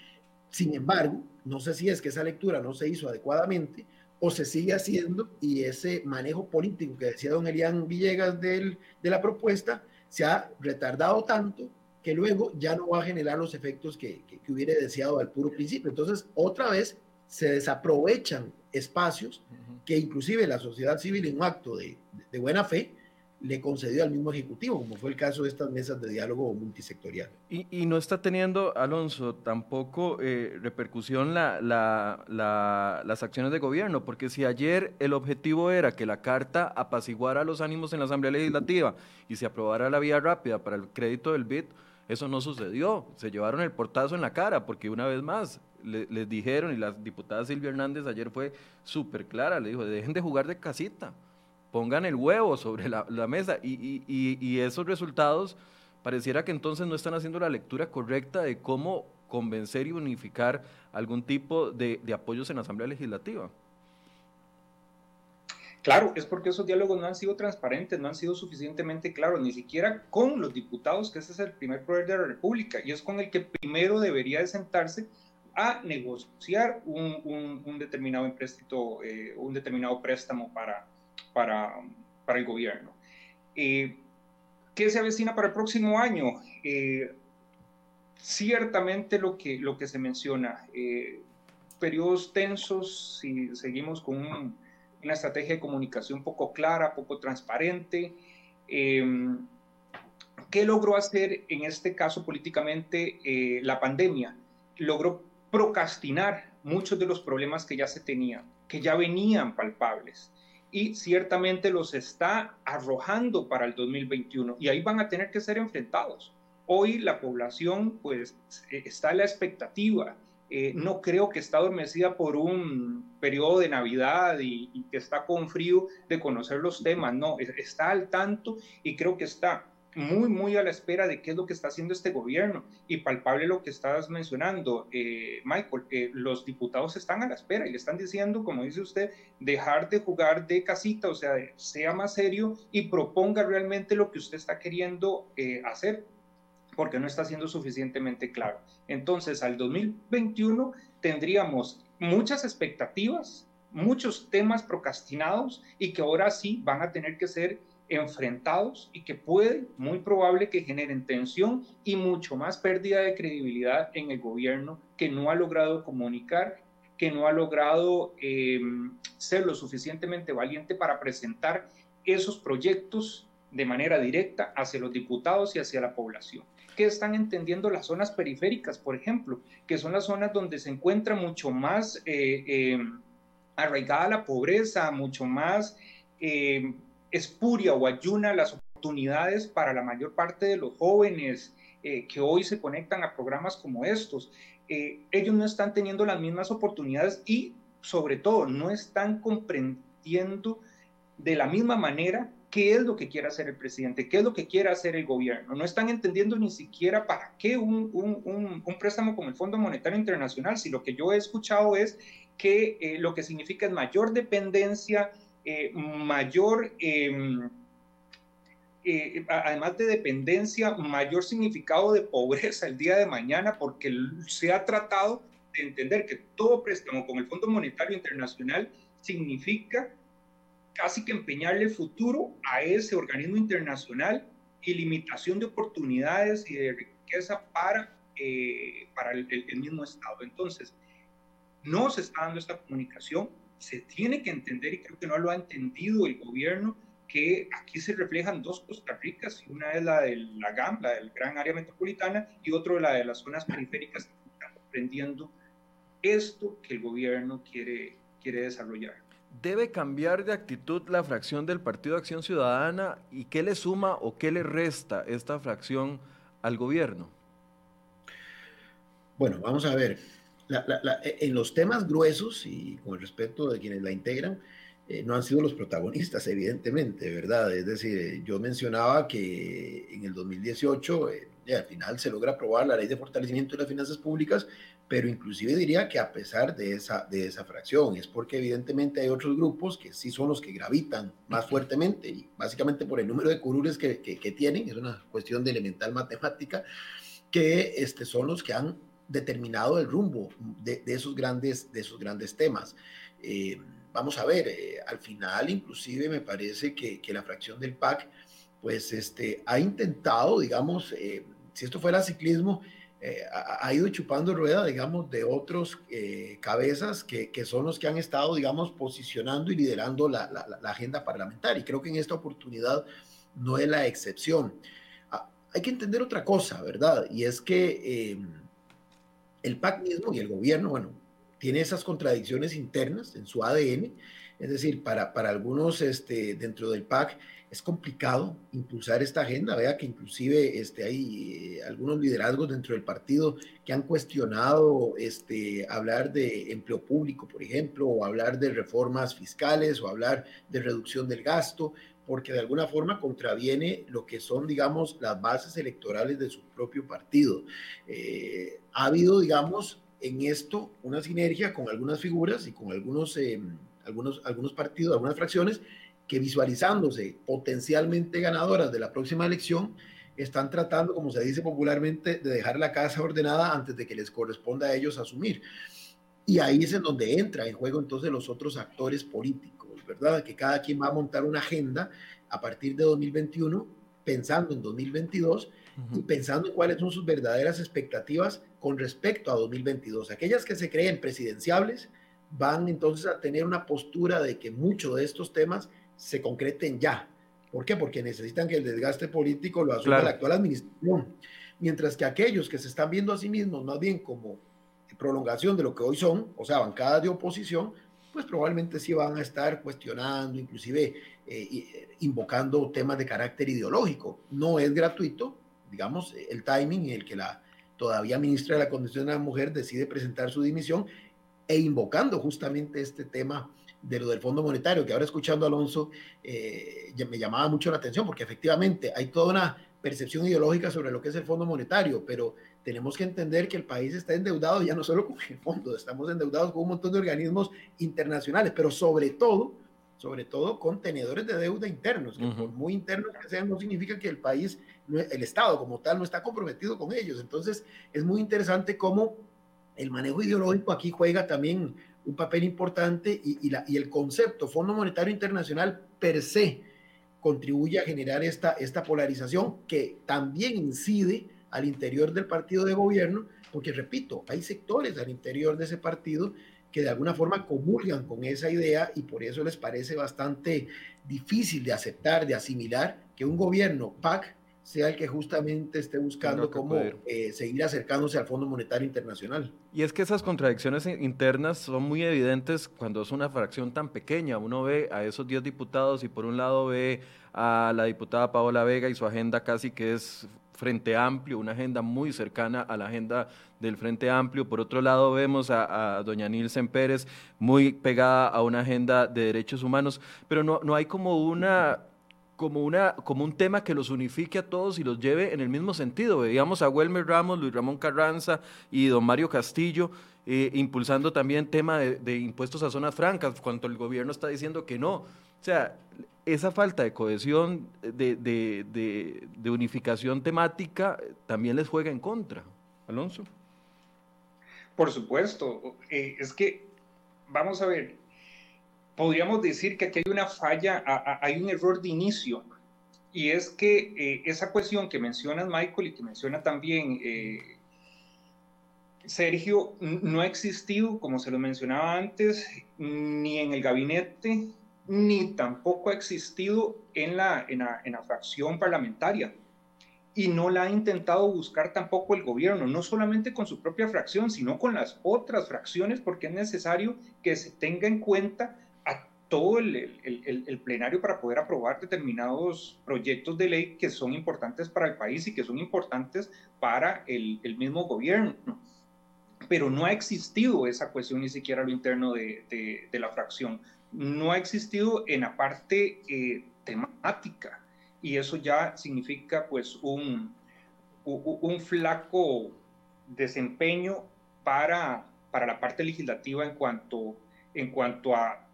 Sin embargo, no sé si es que esa lectura no se hizo adecuadamente o se sigue haciendo y ese manejo político que decía don Elian Villegas del, de la propuesta se ha retardado tanto que luego ya no va a generar los efectos que, que, que hubiera deseado al puro principio. Entonces, otra vez se desaprovechan espacios que inclusive la sociedad civil en un acto de, de, buena fe le concedió al mismo Ejecutivo, como fue el caso de estas mesas de diálogo multisectorial. Y, no está teniendo, Alonso, tampoco eh, repercusión la, la, la, las acciones de gobierno, porque si ayer el objetivo era que la carta apaciguara los ánimos en la Asamblea Legislativa y se aprobara la vía rápida para el crédito del BID, eso no sucedió, se llevaron el portazo en la cara, porque una vez más les dijeron, y la diputada Silvia Hernández ayer fue súper clara, le dijo, dejen de jugar de casita, pongan el huevo sobre la, mesa, y, esos resultados pareciera que entonces no están haciendo la lectura correcta de cómo convencer y unificar algún tipo de, de apoyos en la Asamblea Legislativa. Claro, es porque esos diálogos no han sido transparentes, no han sido suficientemente claros, ni siquiera con los diputados, que ese es el primer poder de la República, y es con el que primero debería de sentarse a negociar un, determinado empréstito, eh, un determinado préstamo para, para, para el gobierno. Eh, ¿Qué se avecina para el próximo año? Eh, ciertamente lo que, lo que se menciona, periodos tensos, si seguimos con un una estrategia de comunicación poco clara, poco transparente. Em, ¿Qué logró hacer en este caso políticamente eh, la pandemia? Logró procrastinar muchos de los problemas que ya se tenían, que ya venían palpables y ciertamente los está arrojando para el 2021 y ahí van a tener que ser enfrentados. Hoy la población pues está en la expectativa. Eh, no creo que está adormecida por un periodo de Navidad y, que está con frío de conocer los temas, no, está al tanto y creo que está muy, muy a la espera de qué es lo que está haciendo este gobierno. Y palpable lo que estás mencionando, eh, Michael, eh, los diputados están a la espera y le están diciendo, como dice usted, dejar de jugar de casita, o sea, sea más serio y proponga realmente lo que usted está queriendo hacer porque no está siendo suficientemente claro. Entonces, al 2021 tendríamos muchas expectativas, muchos temas procrastinados y que ahora sí van a tener que ser enfrentados y que puede, muy probable, que generen tensión y mucho más pérdida de credibilidad en el gobierno que no ha logrado comunicar, que no ha logrado eh, ser lo suficientemente valiente para presentar esos proyectos de manera directa hacia los diputados y hacia la población. Que están entendiendo las zonas periféricas, por ejemplo, que son las zonas donde se encuentra mucho más eh, eh, arraigada la pobreza, mucho más espuria o ayuna las oportunidades para la mayor parte de los jóvenes que hoy se conectan a programas como estos. ellos no están teniendo las mismas oportunidades y sobre todo no están comprendiendo de la misma manera qué es lo que quiere hacer el presidente, qué es lo que quiere hacer el gobierno. No están entendiendo ni siquiera para qué un, un, un, préstamo con el Fondo Monetario Internacional, si lo que yo he escuchado es que eh, lo que significa es mayor dependencia, eh, mayor, em, eh, además de dependencia, mayor significado de pobreza el día de mañana, porque se ha tratado de entender que todo préstamo con el Fondo Monetario Internacional significa casi que empeñarle futuro a ese organismo internacional y limitación de oportunidades y de riqueza para, eh, para el, mismo Estado. Entonces, no se está dando esta comunicación, se tiene que entender, y creo que no lo ha entendido el gobierno, que aquí se reflejan dos Costa Ricas, y una es la de la GAM, la del Gran Área Metropolitana, y otro la de las zonas periféricas que están comprendiendo esto que el gobierno quiere, quiere desarrollar. ¿Debe cambiar de actitud la fracción del Partido Acción Ciudadana y qué le suma o qué le resta esta fracción al gobierno? Bueno, vamos a ver. En los temas gruesos y con el respeto de quienes la integran, eh, no han sido los protagonistas, evidentemente, ¿verdad? Es decir, yo mencionaba que en el 2018 eh, al final se logra aprobar la ley de fortalecimiento de las finanzas públicas, pero inclusive diría que a pesar de esa, de esa fracción, es porque evidentemente hay otros grupos que sí son los que gravitan más fuertemente, y básicamente por el número de curules que, que, tienen, es una cuestión de elemental matemática, que este, son los que han determinado el rumbo de, de esos, grandes, de esos grandes temas. Eh, vamos a ver, eh, al final inclusive me parece que, que, la fracción del PAC, pues este, ha intentado, digamos, eh, si esto fuera ciclismo, ha, ido chupando rueda, digamos, de otros cabezas que, que, son los que han estado, digamos, posicionando y liderando la, la, agenda parlamentaria. Y creo que en esta oportunidad no es la excepción. Ah, hay que entender otra cosa, ¿verdad? Y es que el PAC mismo y el gobierno, bueno, tiene esas contradicciones internas en su ADN. Es decir, para, para algunos este, dentro del PAC, es complicado impulsar esta agenda. Vea que inclusive este, hay eh, algunos liderazgos dentro del partido que han cuestionado este, hablar de empleo público, por ejemplo, o hablar de reformas fiscales, o hablar de reducción del gasto, porque de alguna forma contraviene lo que son, digamos, las bases electorales de su propio partido. Eh, ha habido, digamos, en esto una sinergia con algunas figuras y con algunos, em, algunos, algunos partidos, algunas fracciones que visualizándose potencialmente ganadoras de la próxima elección, están tratando, como se dice popularmente, de dejar la casa ordenada antes de que les corresponda a ellos asumir. Y ahí es en donde entra en juego entonces los otros actores políticos, ¿verdad? Que cada quien va a montar una agenda a partir de 2021, pensando en 2022 y pensando en cuáles son sus verdaderas expectativas con respecto a 2022. Aquellas que se creen presidenciables van entonces a tener una postura de que muchos de estos temas se concreten ya. ¿Por qué? Porque necesitan que el desgaste político lo asuma la actual administración. Mientras que aquellos que se están viendo a sí mismos más bien como prolongación de lo que hoy son, o sea, bancadas de oposición, pues probablemente sí van a estar cuestionando, inclusive eh, eh, invocando temas de carácter ideológico. No es gratuito, digamos, el timing en el que la todavía ministra de la Condición de la Mujer decide presentar su dimisión e invocando justamente este tema de lo del Fondo Monetario, que ahora escuchando a Alonso eh, me llamaba mucho la atención, porque efectivamente hay toda una percepción ideológica sobre lo que es el Fondo Monetario, pero tenemos que entender que el país está endeudado ya no solo con el fondo, estamos endeudados con un montón de organismos internacionales, pero sobre todo, sobre todo con tenedores de deuda internos, que por muy internos que sean, no significa que el país, el Estado como tal, no está comprometido con ellos. Entonces, es muy interesante cómo el manejo ideológico aquí juega también un papel importante y, la, y, el concepto Fondo Monetario Internacional per se contribuye a generar esta, esta polarización que también incide al interior del partido de gobierno, porque repito, hay sectores al interior de ese partido que de alguna forma comulgan con esa idea y por eso les parece bastante difícil de aceptar, de asimilar que un gobierno PAC sea el que justamente esté buscando cómo eh, seguir acercándose al Fondo Monetario Internacional. Y es que esas contradicciones internas son muy evidentes cuando es una fracción tan pequeña. Uno ve a esos 10 diputados y por un lado ve a la diputada Paola Vega y su agenda casi que es Frente Amplio, una agenda muy cercana a la agenda del Frente Amplio. Por otro lado, vemos a, doña Nilsen Pérez muy pegada a una agenda de derechos humanos, pero no, no hay como una como, una, como un tema que los unifique a todos y los lleve en el mismo sentido. Veíamos a Welmer Ramos, Luis Ramón Carranza y don Mario Castillo eh, impulsando también tema de, impuestos a zonas francas, cuando el gobierno está diciendo que no. Sea, esa falta de cohesión, de, de unificación temática, también les juega en contra. Alonso. Por supuesto, eh, es que, vamos a ver, podríamos decir que aquí hay una falla, hay un error de inicio, y es que eh, esa cuestión que mencionas, Michael, y que menciona también eh, Sergio, no ha existido, como se lo mencionaba antes, ni en el gabinete, ni tampoco ha existido en la, en la, en la fracción parlamentaria y no la ha intentado buscar tampoco el gobierno, no solamente con su propia fracción, sino con las otras fracciones, porque es necesario que se tenga en cuenta a todo el, el, plenario para poder aprobar determinados proyectos de ley que son importantes para el país y que son importantes para el, mismo gobierno. Pero no ha existido esa cuestión ni siquiera a lo interno de, de, la fracción. No ha existido en la parte eh, temática y eso ya significa pues un, un flaco desempeño para, para la parte legislativa en cuanto, en cuanto a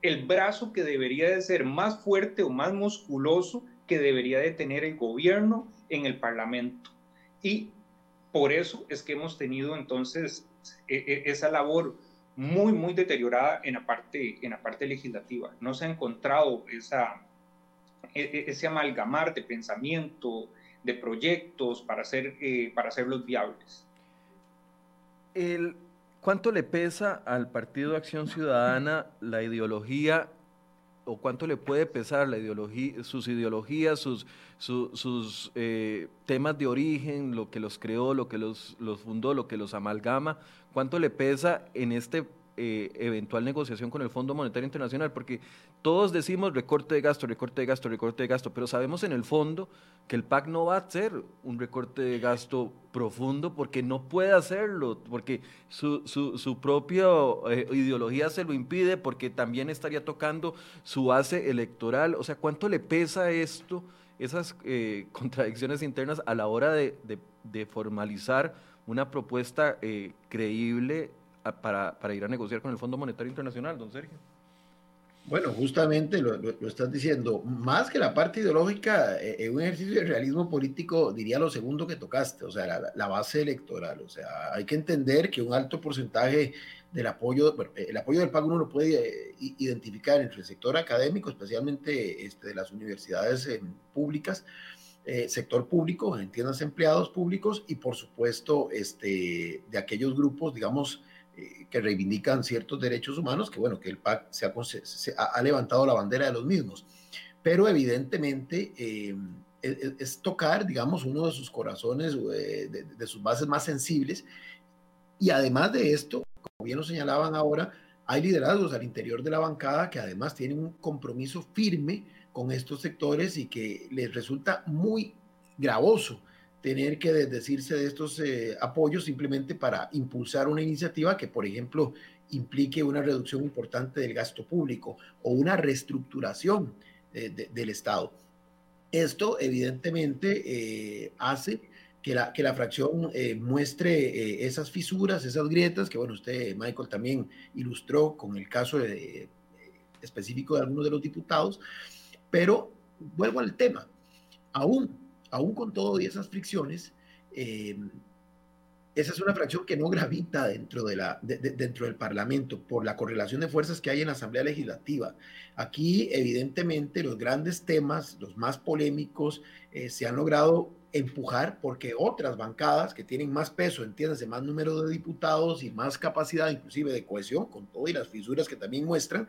el brazo que debería de ser más fuerte o más musculoso que debería de tener el gobierno en el Parlamento. Y por eso es que hemos tenido entonces e, e, esa labor muy, muy deteriorada en la parte, en la parte legislativa. No se ha encontrado esa, e, e, ese amalgamar de pensamiento, de proyectos para, hacer, eh, para hacerlos viables. El, ¿Cuánto le pesa al Partido Acción Ciudadana la ideología o cuánto le puede pesar la ideología, sus ideologías, sus, sus eh, temas de origen, lo que los creó, lo que los, los fundó, lo que los amalgama? ¿Cuánto le pesa en este eh, eventual negociación con el Fondo Monetario Internacional, porque todos decimos recorte de gasto, recorte de gasto, recorte de gasto, pero sabemos en el fondo que el PAC no va a ser un recorte de gasto profundo porque no puede hacerlo, porque su, su, propia eh, ideología se lo impide, porque también estaría tocando su base electoral. O sea, ¿cuánto le pesa esto, esas eh, contradicciones internas a la hora de, de formalizar una propuesta creíble para, para, ir a negociar con el Fondo Monetario Internacional, don Sergio? Bueno, justamente lo, estás diciendo, más que la parte ideológica, eh, eh, un ejercicio de realismo político diría lo segundo que tocaste, o sea, la, base electoral, o sea, hay que entender que un alto porcentaje del apoyo, bueno, el apoyo del pago uno lo puede eh, identificar entre el sector académico, especialmente este, de las universidades públicas, sector público, entiendas empleados públicos y por supuesto este, de aquellos grupos, digamos, que reivindican ciertos derechos humanos, que bueno, que el PAC se ha, levantado la bandera de los mismos. Pero evidentemente eh, es, tocar, digamos, uno de sus corazones, eh, de, sus bases más sensibles. Y además de esto, como bien lo señalaban ahora, hay liderazgos al interior de la bancada que además tienen un compromiso firme con estos sectores y que les resulta muy gravoso tener que desdecirse de estos eh, apoyos simplemente para impulsar una iniciativa que, por ejemplo, implique una reducción importante del gasto público o una reestructuración eh, del Estado. Esto evidentemente eh, hace que la, que la fracción muestre esas fisuras, esas grietas, que bueno, usted, Michael, también ilustró con el caso específico de algunos de los diputados, pero vuelvo al tema, aún aún con todo y esas fricciones, eh, esa es una fracción que no gravita dentro, de la, dentro del Parlamento por la correlación de fuerzas que hay en la Asamblea Legislativa. Aquí, evidentemente, los grandes temas, los más polémicos, eh, se han logrado empujar porque otras bancadas que tienen más peso, entiéndase, más número de diputados y más capacidad inclusive de cohesión, con todo y las fisuras que también muestran,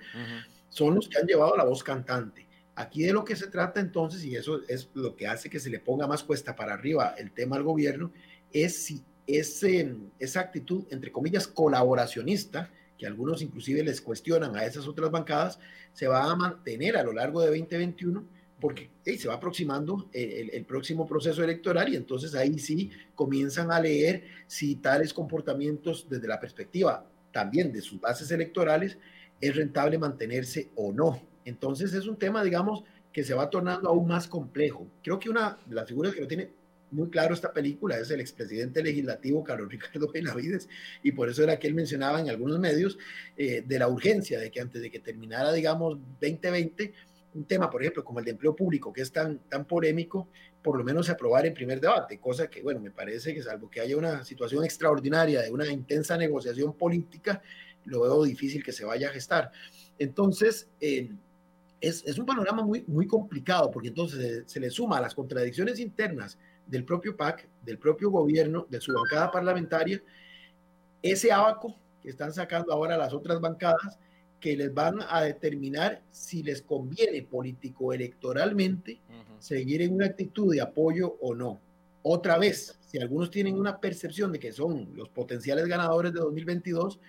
son los que han llevado la voz cantante. Aquí de lo que se trata entonces, y eso es lo que hace que se le ponga más cuesta para arriba el tema al gobierno, es si ese, esa actitud, entre comillas, colaboracionista, que algunos inclusive les cuestionan a esas otras bancadas, se va a mantener a lo largo de 2021 porque se va aproximando el, próximo proceso electoral y entonces ahí sí comienzan a leer si tales comportamientos desde la perspectiva también de sus bases electorales es rentable mantenerse o no. Entonces es un tema, digamos, que se va tornando aún más complejo. Creo que una de las figuras que lo tiene muy claro esta película es el expresidente legislativo Carlos Ricardo Benavides, y por eso era que él mencionaba en algunos medios eh, de la urgencia de que antes de que terminara, digamos, 2020, un tema, por ejemplo, como el de empleo público, que es tan, tan polémico, por lo menos se aprobara en primer debate, cosa que, bueno, me parece que salvo que haya una situación extraordinaria de una intensa negociación política, lo veo difícil que se vaya a gestar. Entonces, es, es, un panorama muy, muy complicado, porque entonces se, se le suma a las contradicciones internas del propio PAC, del propio gobierno, de su bancada parlamentaria, ese abaco que están sacando ahora las otras bancadas, que les van a determinar si les conviene político-electoralmente seguir en una actitud de apoyo o no. Otra vez, si algunos tienen una percepción de que son los potenciales ganadores de 2022,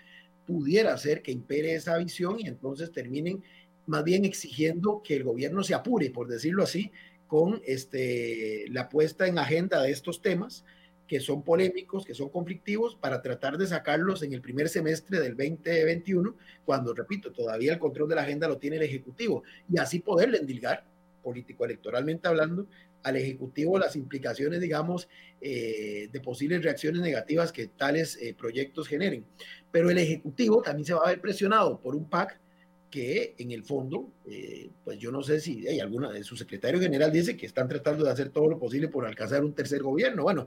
pudiera ser que impere esa visión y entonces terminen más bien exigiendo que el gobierno se apure, por decirlo así, con este, la puesta en agenda de estos temas que son polémicos, que son conflictivos, para tratar de sacarlos en el primer semestre del 2021, cuando, repito, todavía el control de la agenda lo tiene el Ejecutivo, y así poderle endilgar, político-electoralmente hablando, al Ejecutivo las implicaciones, digamos, eh, de posibles reacciones negativas que tales eh, proyectos generen. Pero el Ejecutivo también se va a ver presionado por un PAC que en el fondo, eh, pues yo no sé si hay alguna de su secretario general dice que están tratando de hacer todo lo posible por alcanzar un tercer gobierno. Bueno,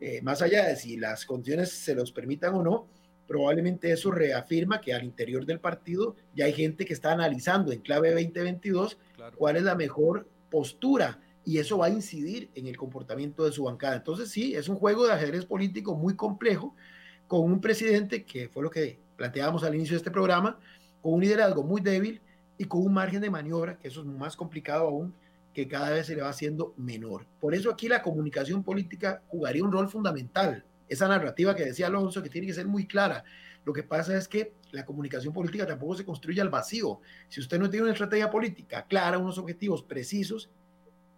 eh, más allá de si las condiciones se los permitan o no, probablemente eso reafirma que al interior del partido ya hay gente que está analizando en clave 2022 cuál es la mejor postura y eso va a incidir en el comportamiento de su bancada. Entonces sí, es un juego de ajedrez político muy complejo con un presidente que fue lo que planteábamos al inicio de este programa, con un liderazgo muy débil y con un margen de maniobra, que eso es más complicado aún, que cada vez se le va haciendo menor. Por eso aquí la comunicación política jugaría un rol fundamental. Esa narrativa que decía Alonso, que tiene que ser muy clara. Lo que pasa es que la comunicación política tampoco se construye al vacío. Si usted no tiene una estrategia política clara, unos objetivos precisos,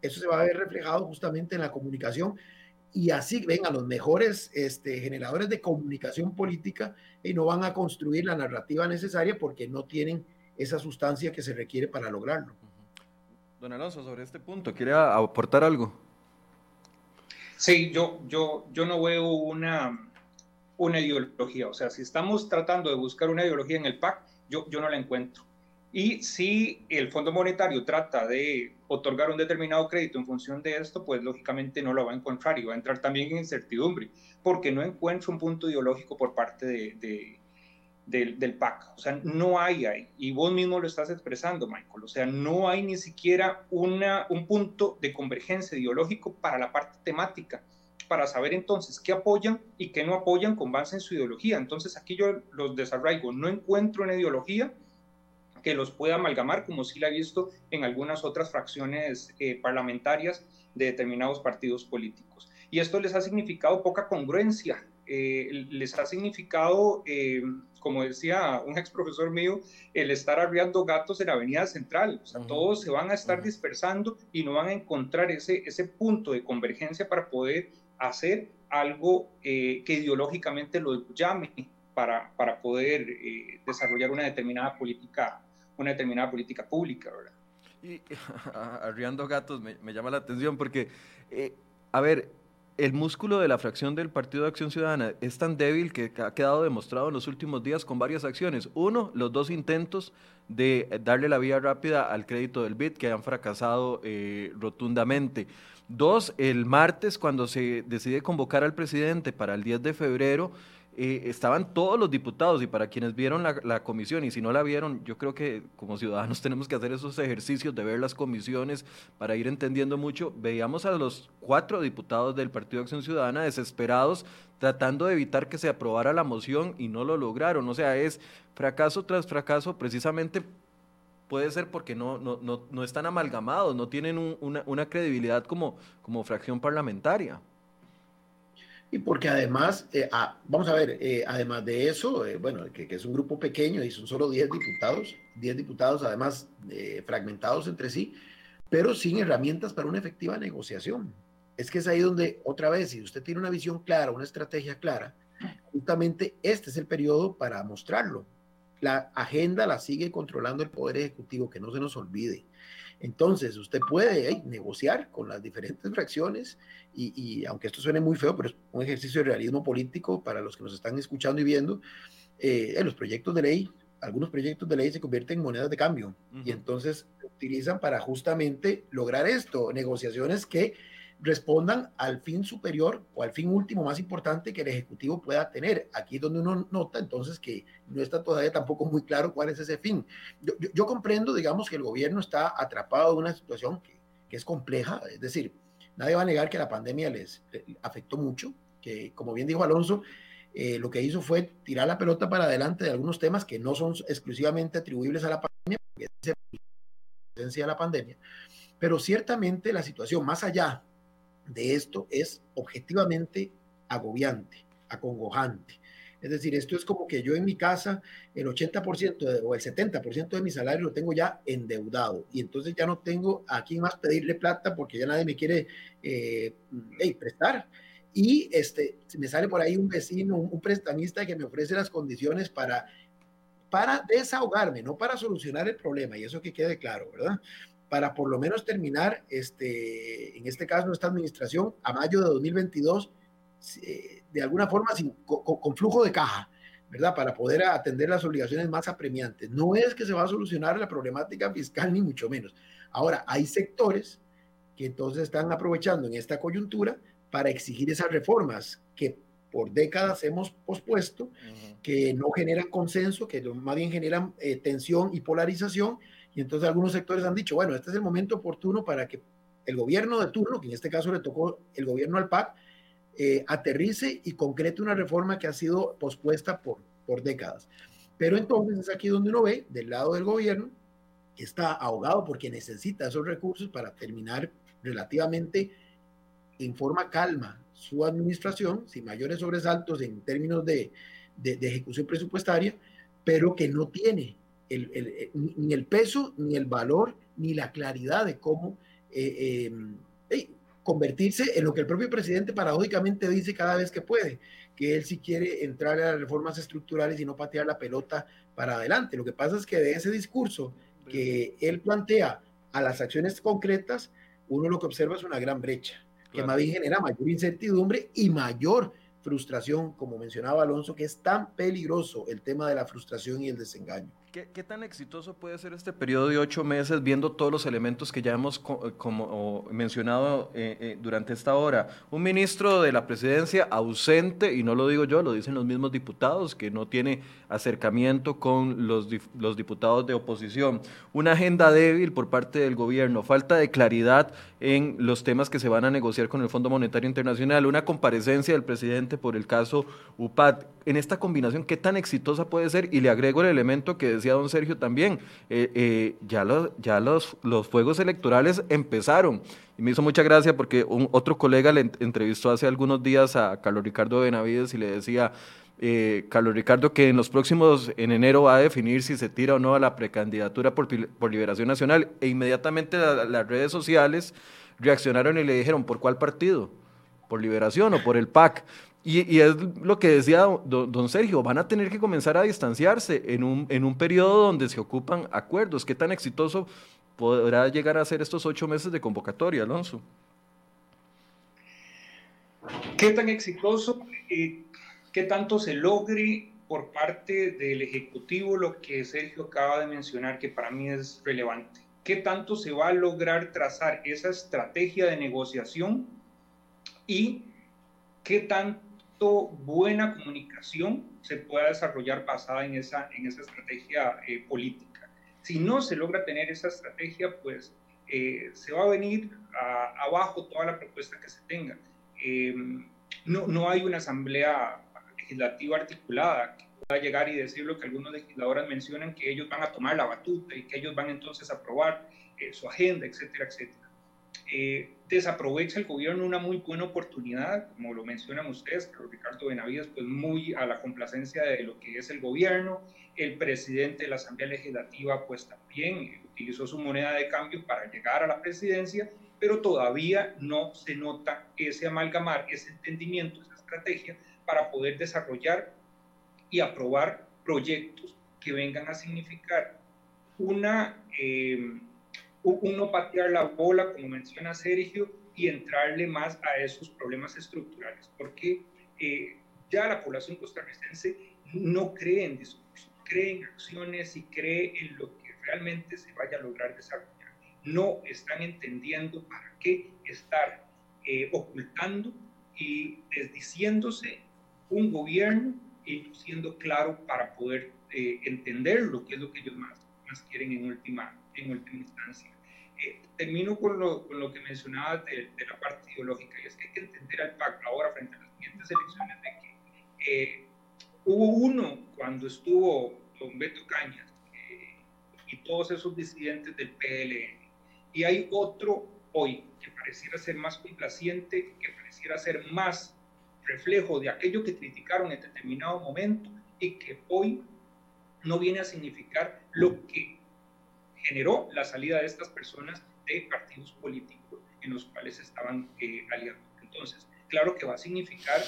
eso se va a ver reflejado justamente en la comunicación y así ven a los mejores este, generadores de comunicación política y no van a construir la narrativa necesaria porque no tienen esa sustancia que se requiere para lograrlo. Don Alonso, sobre este punto, ¿quiere aportar algo? Sí, yo, yo, yo no veo una, una ideología. O sea, si estamos tratando de buscar una ideología en el PAC, yo, yo no la encuentro. Y si el Fondo Monetario trata de otorgar un determinado crédito en función de esto, pues lógicamente no lo va a encontrar y va a entrar también en incertidumbre, porque no encuentra un punto ideológico por parte de, del, PAC. O sea, no hay ahí. Y vos mismo lo estás expresando, Michael. O sea, no hay ni siquiera una, un punto de convergencia ideológico para la parte temática, para saber entonces qué apoyan y qué no apoyan con base en su ideología. Entonces, aquí yo los desarraigo. No encuentro una ideología que los pueda amalgamar, como sí la he visto en algunas otras fracciones eh, parlamentarias de determinados partidos políticos. Y esto les ha significado poca congruencia, eh, les ha significado, eh, como decía un ex profesor mío, el estar arriando gatos en la Avenida Central. O sea, todos se van a estar dispersando y no van a encontrar ese, ese punto de convergencia para poder hacer algo que ideológicamente lo llame para, para poder desarrollar una determinada política una determinada política pública, ¿verdad? Y arriando gatos me, llama la atención porque, eh, a ver, el músculo de la fracción del Partido de Acción Ciudadana es tan débil que ha quedado demostrado en los últimos días con varias acciones. Uno, los dos intentos de darle la vía rápida al crédito del BID que han fracasado eh, rotundamente. Dos, el martes cuando se decide convocar al presidente para el 10 de febrero, eh, estaban todos los diputados y para quienes vieron la, comisión y si no la vieron, yo creo que como ciudadanos tenemos que hacer esos ejercicios de ver las comisiones para ir entendiendo mucho. Veíamos a los cuatro diputados del Partido de Acción Ciudadana desesperados tratando de evitar que se aprobara la moción y no lo lograron. O sea, es fracaso tras fracaso precisamente puede ser porque no, no, no, no están amalgamados, no tienen una, una credibilidad como, como fracción parlamentaria. Y porque además, eh, ah, vamos a ver, eh, además de eso, eh, bueno, que, es un grupo pequeño y son solo 10 diputados, 10 diputados además fragmentados entre sí, pero sin herramientas para una efectiva negociación. Es que es ahí donde, otra vez, si usted tiene una visión clara, una estrategia clara, justamente este es el periodo para mostrarlo. La agenda la sigue controlando el Poder Ejecutivo, que no se nos olvide. Entonces, usted puede negociar con las diferentes fracciones y, aunque esto suene muy feo, pero es un ejercicio de realismo político para los que nos están escuchando y viendo, eh, los proyectos de ley, algunos proyectos de ley se convierten en monedas de cambio y entonces se utilizan para justamente lograr esto, negociaciones que respondan al fin superior o al fin último más importante que el Ejecutivo pueda tener. Aquí es donde uno nota entonces que no está todavía tampoco muy claro cuál es ese fin. Yo, comprendo, digamos, que el gobierno está atrapado en una situación que, es compleja, es decir, nadie va a negar que la pandemia les, afectó mucho, que como bien dijo Alonso, eh, lo que hizo fue tirar la pelota para adelante de algunos temas que no son exclusivamente atribuibles a la pandemia, porque es la pandemia, pero ciertamente la situación más allá de esto es objetivamente agobiante, acongojante. Es decir, esto es como que yo en mi casa el 80% o el 70% de mi salario lo tengo ya endeudado y entonces ya no tengo a quién más pedirle plata porque ya nadie me quiere eh, prestar. Y este, me sale por ahí un vecino, un, prestamista que me ofrece las condiciones para, para desahogarme, no para solucionar el problema, y eso que quede claro, ¿verdad? Para por lo menos terminar, este, en este caso, esta administración a mayo de 2022, eh, de alguna forma sin, con, flujo de caja, ¿verdad? Para poder atender las obligaciones más apremiantes. No es que se va a solucionar la problemática fiscal, ni mucho menos. Ahora, hay sectores que entonces están aprovechando en esta coyuntura para exigir esas reformas que por décadas hemos pospuesto, que no generan consenso, que más bien generan eh, tensión y polarización y entonces algunos sectores han dicho, bueno, este es el momento oportuno para que el gobierno de turno, que en este caso le tocó el gobierno al PAC, eh, aterrice y concrete una reforma que ha sido pospuesta por, por décadas. Pero entonces es aquí donde uno ve, del lado del gobierno, que está ahogado porque necesita esos recursos para terminar relativamente en forma calma su administración, sin mayores sobresaltos en términos de, de, de ejecución presupuestaria, pero que no tiene eh, ni el peso, ni el valor, ni la claridad de cómo eh, em, convertirse en lo que el propio presidente paradójicamente dice cada vez que puede, que él sí quiere entrar a las reformas estructurales y no patear la pelota para adelante. Lo que pasa es que de ese discurso que él plantea a las acciones concretas, uno lo que observa es una gran brecha, que más bien genera mayor incertidumbre y mayor frustración, como mencionaba Alonso, que es tan peligroso el tema de la frustración y el desengaño. ¿Qué, tan exitoso puede ser este periodo de ocho meses viendo todos los elementos que ya hemos eh, como, mencionado eh, eh, durante esta hora? Un ministro de la presidencia ausente, y no lo digo yo, lo dicen los mismos diputados, que no tiene acercamiento con los, los diputados de oposición. Una agenda débil por parte del gobierno, falta de claridad en los temas que se van a negociar con el Fondo Monetario Internacional, una comparecencia del presidente por el caso UPAD. En esta combinación, ¿qué tan exitosa puede ser? Y le agrego el elemento que decía don Sergio también, eh, eh, ya, los, ya los, los fuegos electorales empezaron. Y me hizo mucha gracia porque un, otro colega le entrevistó hace algunos días a Carlos Ricardo Benavides y le decía, eh, Carlos Ricardo, que en los próximos, en enero va a definir si se tira o no a la precandidatura por, por Liberación Nacional. E inmediatamente las redes sociales reaccionaron y le dijeron, ¿por cuál partido? ¿Por Liberación o por el PAC? Y, es lo que decía don, Sergio, van a tener que comenzar a distanciarse en un, en un periodo donde se ocupan acuerdos. ¿Qué tan exitoso podrá llegar a ser estos ocho meses de convocatoria, Alonso? ¿Qué tan exitoso? Eh, ¿Qué tanto se logre por parte del Ejecutivo lo que Sergio acaba de mencionar, que para mí es relevante? ¿Qué tanto se va a lograr trazar esa estrategia de negociación y qué tanto buena comunicación se pueda desarrollar basada en esa, en esa estrategia eh, política. Si no se logra tener esa estrategia, pues eh, se va a venir abajo toda la propuesta que se tenga. Eh, no, no hay una asamblea legislativa articulada que pueda llegar y decir lo que algunos legisladores mencionan, que ellos van a tomar la batuta y que ellos van entonces a aprobar su agenda, etcétera, etcétera. Desaprovecha el gobierno una muy buena oportunidad, como lo mencionan ustedes, Ricardo Benavides, pues muy a la complacencia de lo que es el gobierno, el presidente de la Asamblea Legislativa pues también utilizó su moneda de cambio para llegar a la presidencia, pero todavía no se nota ese amalgamar, ese entendimiento, esa estrategia para poder desarrollar y aprobar proyectos que vengan a significar una... Eh, uno patear la bola, como menciona Sergio, y entrarle más a esos problemas estructurales, porque eh, ya la población costarricense no cree en discursos, cree en acciones y cree en lo que realmente se vaya a lograr desarrollar. No están entendiendo para qué estar eh, ocultando y desdiciéndose un gobierno y siendo claro para poder eh, entender lo que es lo que ellos más, más quieren en última, en última instancia. Eh, termino con lo, con lo, que mencionabas de, la parte ideológica, y es que hay que entender al PAC ahora frente a las siguientes elecciones de que eh, hubo uno cuando estuvo don Beto Cañas y todos esos disidentes del PLN, y hay otro hoy que pareciera ser más complaciente, que pareciera ser más reflejo de aquello que criticaron en determinado momento y que hoy no viene a significar lo que generó la salida de estas personas de partidos políticos en los cuales estaban eh, aliados. Entonces, claro que va a significar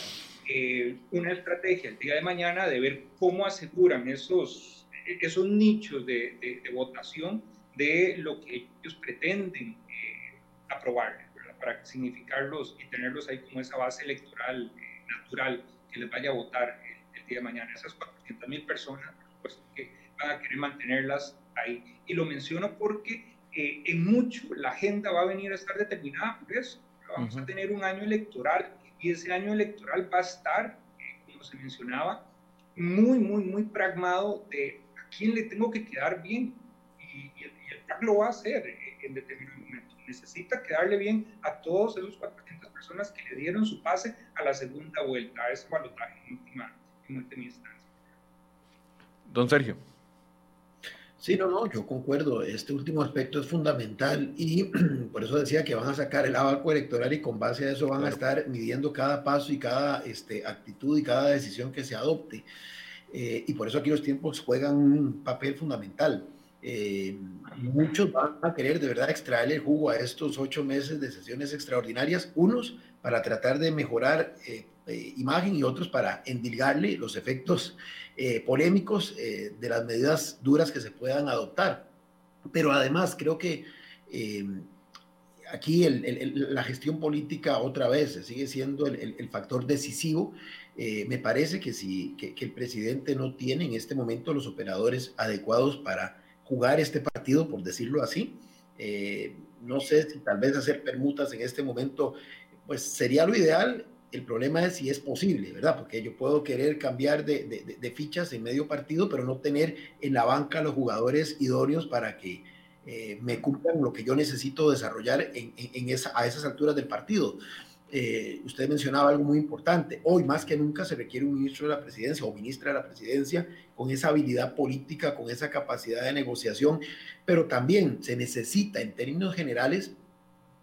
eh, una estrategia el día de mañana de ver cómo aseguran esos, esos nichos de, votación de lo que ellos pretenden eh, aprobar, para significarlos y tenerlos ahí como esa base electoral natural que les vaya a votar el, día de mañana. Esas 400 mil personas, pues que van a querer mantenerlas ahí. Y lo menciono porque eh, en mucho la agenda va a venir a estar determinada por eso. Vamos a tener un año electoral y ese año electoral va a estar, eh, como se mencionaba, muy, muy, muy pragmado de a quién le tengo que quedar bien. Y, el, PAC lo va a hacer eh, en determinado momento. Necesita quedarle bien a todos esos 400 personas que le dieron su pase a la segunda vuelta, a ese balotaje en última, en última instancia. Don Sergio. Sí, no, no, yo concuerdo. Este último aspecto es fundamental y por eso decía que van a sacar el abaco electoral y con base a eso van a estar midiendo cada paso y cada este, actitud y cada decisión que se adopte. Eh, y por eso aquí los tiempos juegan un papel fundamental. Eh, muchos van a querer de verdad extraerle el jugo a estos ocho meses de sesiones extraordinarias, unos para tratar de mejorar eh, imagen y otros para endilgarle los efectos eh, polémicos eh, de las medidas duras que se puedan adoptar. Pero además creo que eh, aquí la gestión política otra vez sigue siendo el, factor decisivo. me parece que si que, el presidente no tiene en este momento los operadores adecuados para jugar este partido, por decirlo así. no sé si tal vez hacer permutas en este momento, pues sería lo ideal el problema es si es posible, ¿verdad? Porque yo puedo querer cambiar de, fichas en medio partido, pero no tener en la banca los jugadores idóneos para que eh, me cumplan lo que yo necesito desarrollar en, esa, a esas alturas del partido. Eh, usted mencionaba algo muy importante. Hoy más que nunca se requiere un ministro de la presidencia o ministra de la presidencia con esa habilidad política, con esa capacidad de negociación, pero también se necesita en términos generales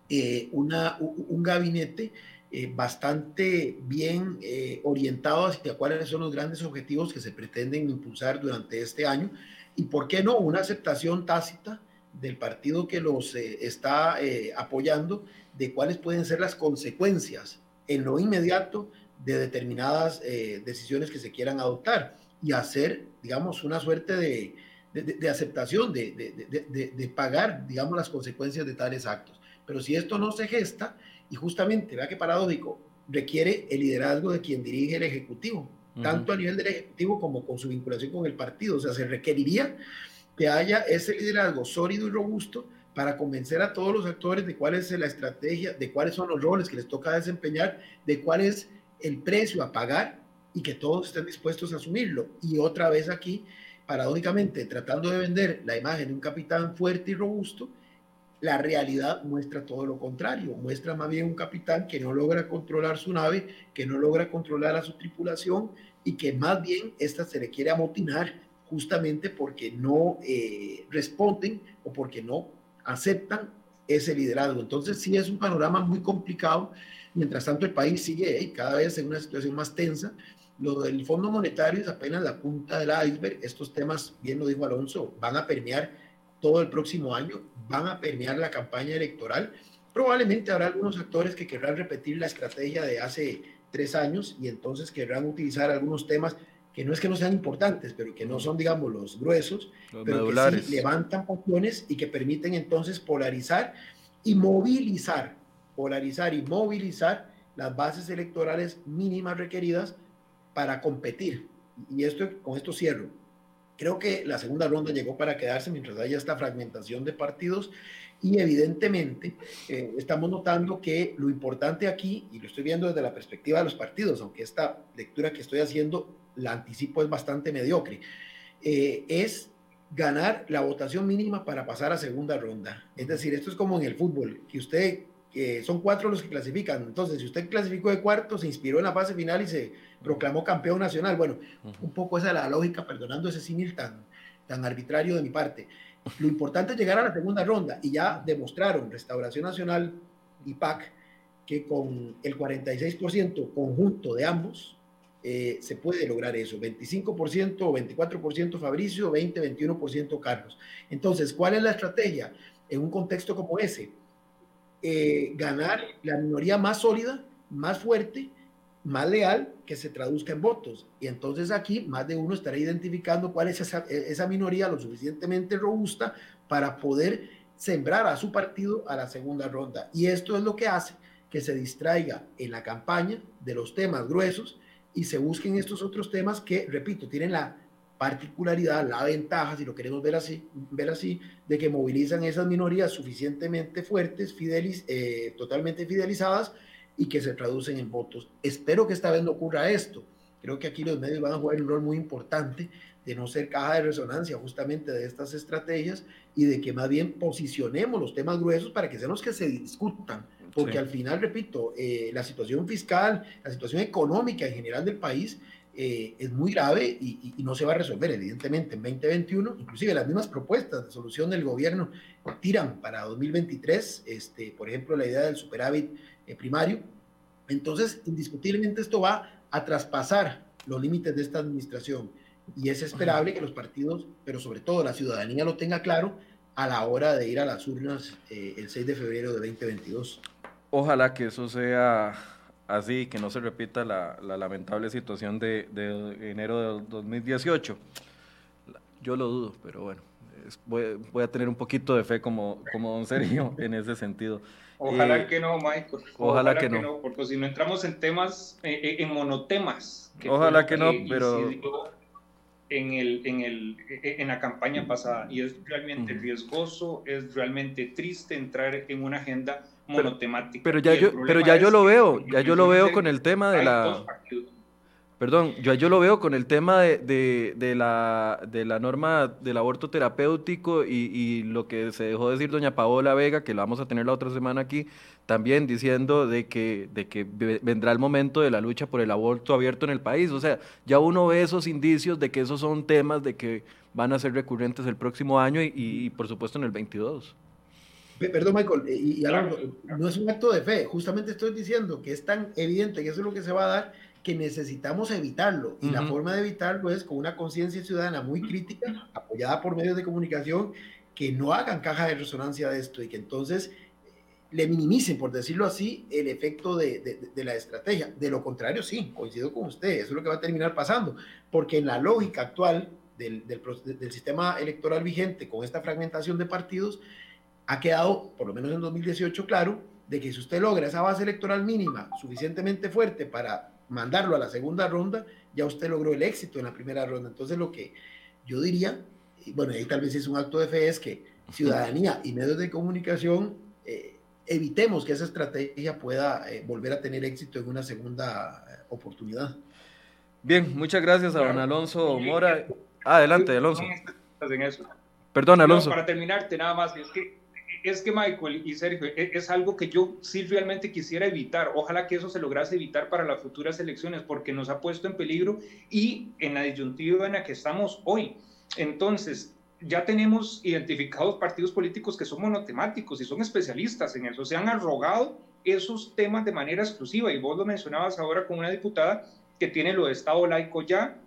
eh, un gabinete eh, bastante bien eh, orientado hacia cuáles son los grandes objetivos que se pretenden impulsar durante este año y, ¿por qué no?, una aceptación tácita del partido que los eh, está apoyando de cuáles pueden ser las consecuencias en lo inmediato de determinadas decisiones que se quieran adoptar y hacer, digamos, una suerte de, de, de aceptación, de, pagar, digamos, las consecuencias de tales actos. Pero si esto no se gesta, y justamente, vea qué paradójico, requiere el liderazgo de quien dirige el Ejecutivo, tanto a nivel del Ejecutivo como con su vinculación con el partido. O sea, se requeriría que haya ese liderazgo sólido y robusto para convencer a todos los actores de cuál es la estrategia, de cuáles son los roles que les toca desempeñar, de cuál es el precio a pagar y que todos estén dispuestos a asumirlo. Y otra vez aquí, paradójicamente, tratando de vender la imagen de un capitán fuerte y robusto, la realidad muestra todo lo contrario, muestra más bien un capitán que no logra controlar su nave, que no logra controlar a su tripulación y que más bien esta se le quiere amotinar justamente porque no eh, responden o porque no aceptan ese liderazgo. Entonces sí es un panorama muy complicado. Mientras tanto el país sigue cada vez en una situación más tensa. Lo del Fondo Monetario es apenas la punta del iceberg. Estos temas, bien lo dijo Alonso, van a permear todo el próximo año, van a permear la campaña electoral. Probablemente habrá algunos actores que querrán repetir la estrategia de hace tres años y entonces querrán utilizar algunos temas que no es que no sean importantes, pero que no son, digamos, los gruesos, pero que sí levantan pasiones y que permiten entonces polarizar y movilizar, polarizar y movilizar las bases electorales mínimas requeridas para competir. Y esto, con esto cierro. Creo que la segunda ronda llegó para quedarse mientras haya esta fragmentación de partidos y evidentemente eh, estamos notando que lo importante aquí, y lo estoy viendo desde la perspectiva de los partidos, aunque esta lectura que estoy haciendo la anticipo es bastante mediocre, eh, es ganar la votación mínima para pasar a segunda ronda. Es decir, esto es como en el fútbol, que usted, que son cuatro los que clasifican. Entonces, si usted clasificó de cuarto, se inspiró en la fase final y se proclamó campeón nacional. Bueno, un poco esa es la lógica, perdonando ese símil tan, tan arbitrario de mi parte. Lo importante es llegar a la segunda ronda y ya demostraron Restauración Nacional y PAC que con el 46% conjunto de ambos, eh, se puede lograr eso. 25% o 24% Fabricio, 20-21% Carlos. Entonces, ¿cuál es la estrategia en un contexto como ese? Eh, ganar la minoría más sólida, más fuerte, más leal, que se traduzca en votos. Y entonces aquí más de uno estará identificando cuál es esa, esa minoría lo suficientemente robusta para poder sembrar a su partido a la segunda ronda. Y esto es lo que hace que se distraiga en la campaña de los temas gruesos y se busquen estos otros temas que, repito, tienen la particularidad, la ventaja, si lo queremos ver así, ver así de que movilizan esas minorías suficientemente fuertes, fidelis, eh, totalmente fidelizadas y que se traducen en votos. Espero que esta vez no ocurra esto. Creo que aquí los medios van a jugar un rol muy importante de no ser caja de resonancia justamente de estas estrategias y de que más bien posicionemos los temas gruesos para que sean los que se discutan porque al final, repito, eh, la situación fiscal, la situación económica en general del país eh, es muy grave y, no se va a resolver, evidentemente, en 2021. Inclusive las mismas propuestas de solución del gobierno tiran para 2023, este, por ejemplo, la idea del superávit primario. Entonces, indiscutiblemente esto va a traspasar los límites de esta administración y es esperable que los partidos, pero sobre todo la ciudadanía lo tenga claro a la hora de ir a las urnas el 6 de febrero de 2022. Ojalá que eso sea así, que no se repita la, lamentable situación de, enero de 2018. Yo lo dudo, pero bueno, voy, a tener un poquito de fe como, como don Sergio en ese sentido. Ojalá eh, que no, Michael. Ojalá, que, no. Porque si no entramos en temas, eh, eh, en monotemas. ojalá que no, pero... En, el, en, el, en la campaña pasada. Y es realmente riesgoso, es realmente triste entrar en una agenda monotemática. Pero ya yo, pero ya yo lo veo, ya yo lo veo con el tema de la... Perdón, yo, yo lo veo con el tema de, de, la, de la norma del aborto terapéutico y, y, lo que se dejó decir doña Paola Vega, que la vamos a tener la otra semana aquí, también diciendo de que, de que vendrá el momento de la lucha por el aborto abierto en el país. O sea, ya uno ve esos indicios de que esos son temas de que van a ser recurrentes el próximo año y, y por supuesto en el 22. Perdón, Michael, eh, y, no es un acto de fe, justamente estoy diciendo que es tan evidente que eso es lo que se va a dar que necesitamos evitarlo. Y la forma de evitarlo es con una conciencia ciudadana muy crítica, apoyada por medios de comunicación, que no hagan caja de resonancia de esto y que entonces eh, le minimicen, por decirlo así, el efecto de, de, la estrategia. De lo contrario, sí, coincido con usted, eso es lo que va a terminar pasando, porque en la lógica actual del, del sistema electoral vigente, con esta fragmentación de partidos, ha quedado, por lo menos en 2018, claro, de que si usted logra esa base electoral mínima suficientemente fuerte para mandarlo a la segunda ronda, ya usted logró el éxito en la primera ronda. Entonces lo que yo diría, y bueno, ahí tal vez es un acto de fe, es que ciudadanía y medios de comunicación eh, evitemos que esa estrategia pueda eh, volver a tener éxito en una segunda eh, oportunidad. Bien, muchas gracias a don Alonso Mora. adelante, Alonso. Perdón, Alonso. para terminarte, nada más, es que es que Michael y Sergio, e, es, algo que yo sí realmente quisiera evitar. Ojalá que eso se lograse evitar para las futuras elecciones, porque nos ha puesto en peligro y en la disyuntiva en la que estamos hoy. Entonces, ya tenemos identificados partidos políticos que son monotemáticos y son especialistas en eso. Se han arrogado esos temas de manera exclusiva y vos lo mencionabas ahora con una diputada que tiene lo de Estado laico ya,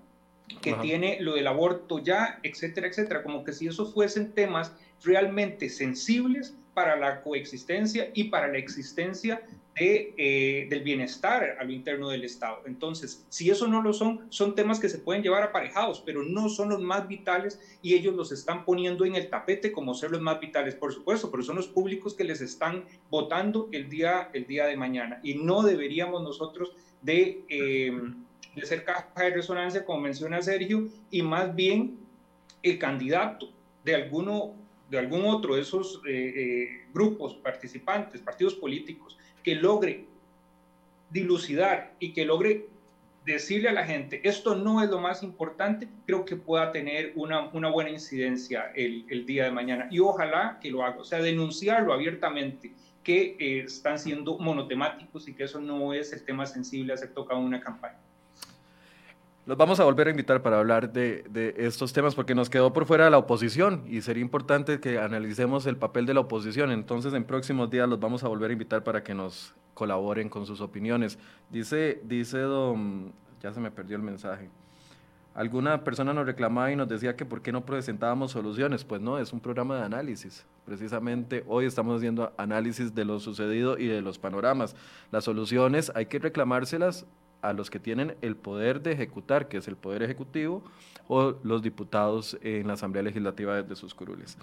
que tiene lo del aborto ya, etcétera, etcétera, como que si esos fuesen temas realmente sensibles para la coexistencia y para la existencia de, del bienestar a lo interno del Estado. Entonces, si eso no lo son, son temas que se pueden llevar aparejados, pero no son los más vitales y ellos los están poniendo en el tapete como ser los más vitales, por supuesto, pero son los públicos que les están votando el día, el día de mañana y no deberíamos nosotros de, eh, de ser caja de resonancia, como menciona Sergio, y más bien el candidato de alguno de algún otro de esos eh, eh, grupos participantes, partidos políticos, que logre dilucidar y que logre decirle a la gente, esto no es lo más importante, creo que pueda tener una, una buena incidencia el, el, día de mañana. Y ojalá que lo haga, o sea, denunciarlo abiertamente, que eh, están siendo monotemáticos y que eso no es el tema sensible a ser tocado en una campaña. Vamos a volver a invitar para hablar de, de, estos temas porque nos quedó por fuera la oposición y sería importante que analicemos el papel de la oposición. Entonces, en próximos días los vamos a volver a invitar para que nos colaboren con sus opiniones. Dice, dice don, ya se me perdió el mensaje. Alguna persona nos reclamaba y nos decía que por qué no presentábamos soluciones. Pues no, es un programa de análisis. Precisamente hoy estamos haciendo análisis de lo sucedido y de los panoramas. Las soluciones hay que reclamárselas a los que tienen el poder de ejecutar, que es el poder ejecutivo, o los diputados en la Asamblea Legislativa de sus curules.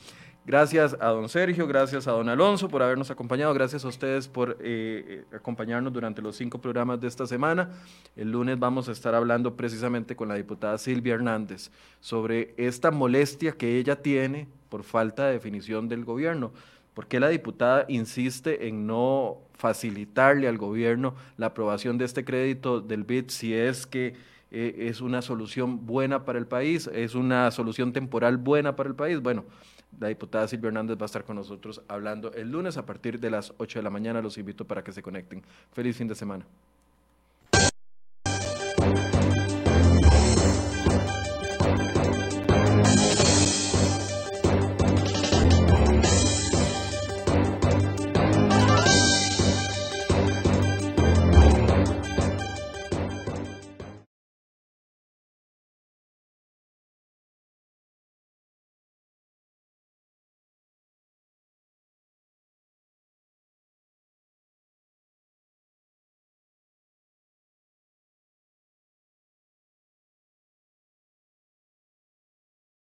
Gracias a don Sergio, gracias a don Alonso por habernos acompañado, gracias a ustedes por eh, acompañarnos durante los cinco programas de esta semana. El lunes vamos a estar hablando precisamente con la diputada Silvia Hernández sobre esta molestia que ella tiene por falta de definición del gobierno. ¿Por qué la diputada insiste en no facilitarle al gobierno la aprobación de este crédito del BID si es que eh, es una solución buena para el país, es una solución temporal buena para el país? Bueno, la diputada Silvia Hernández va a estar con nosotros hablando el lunes a partir de las 8 de la mañana. Los invito para que se conecten. Feliz fin de semana.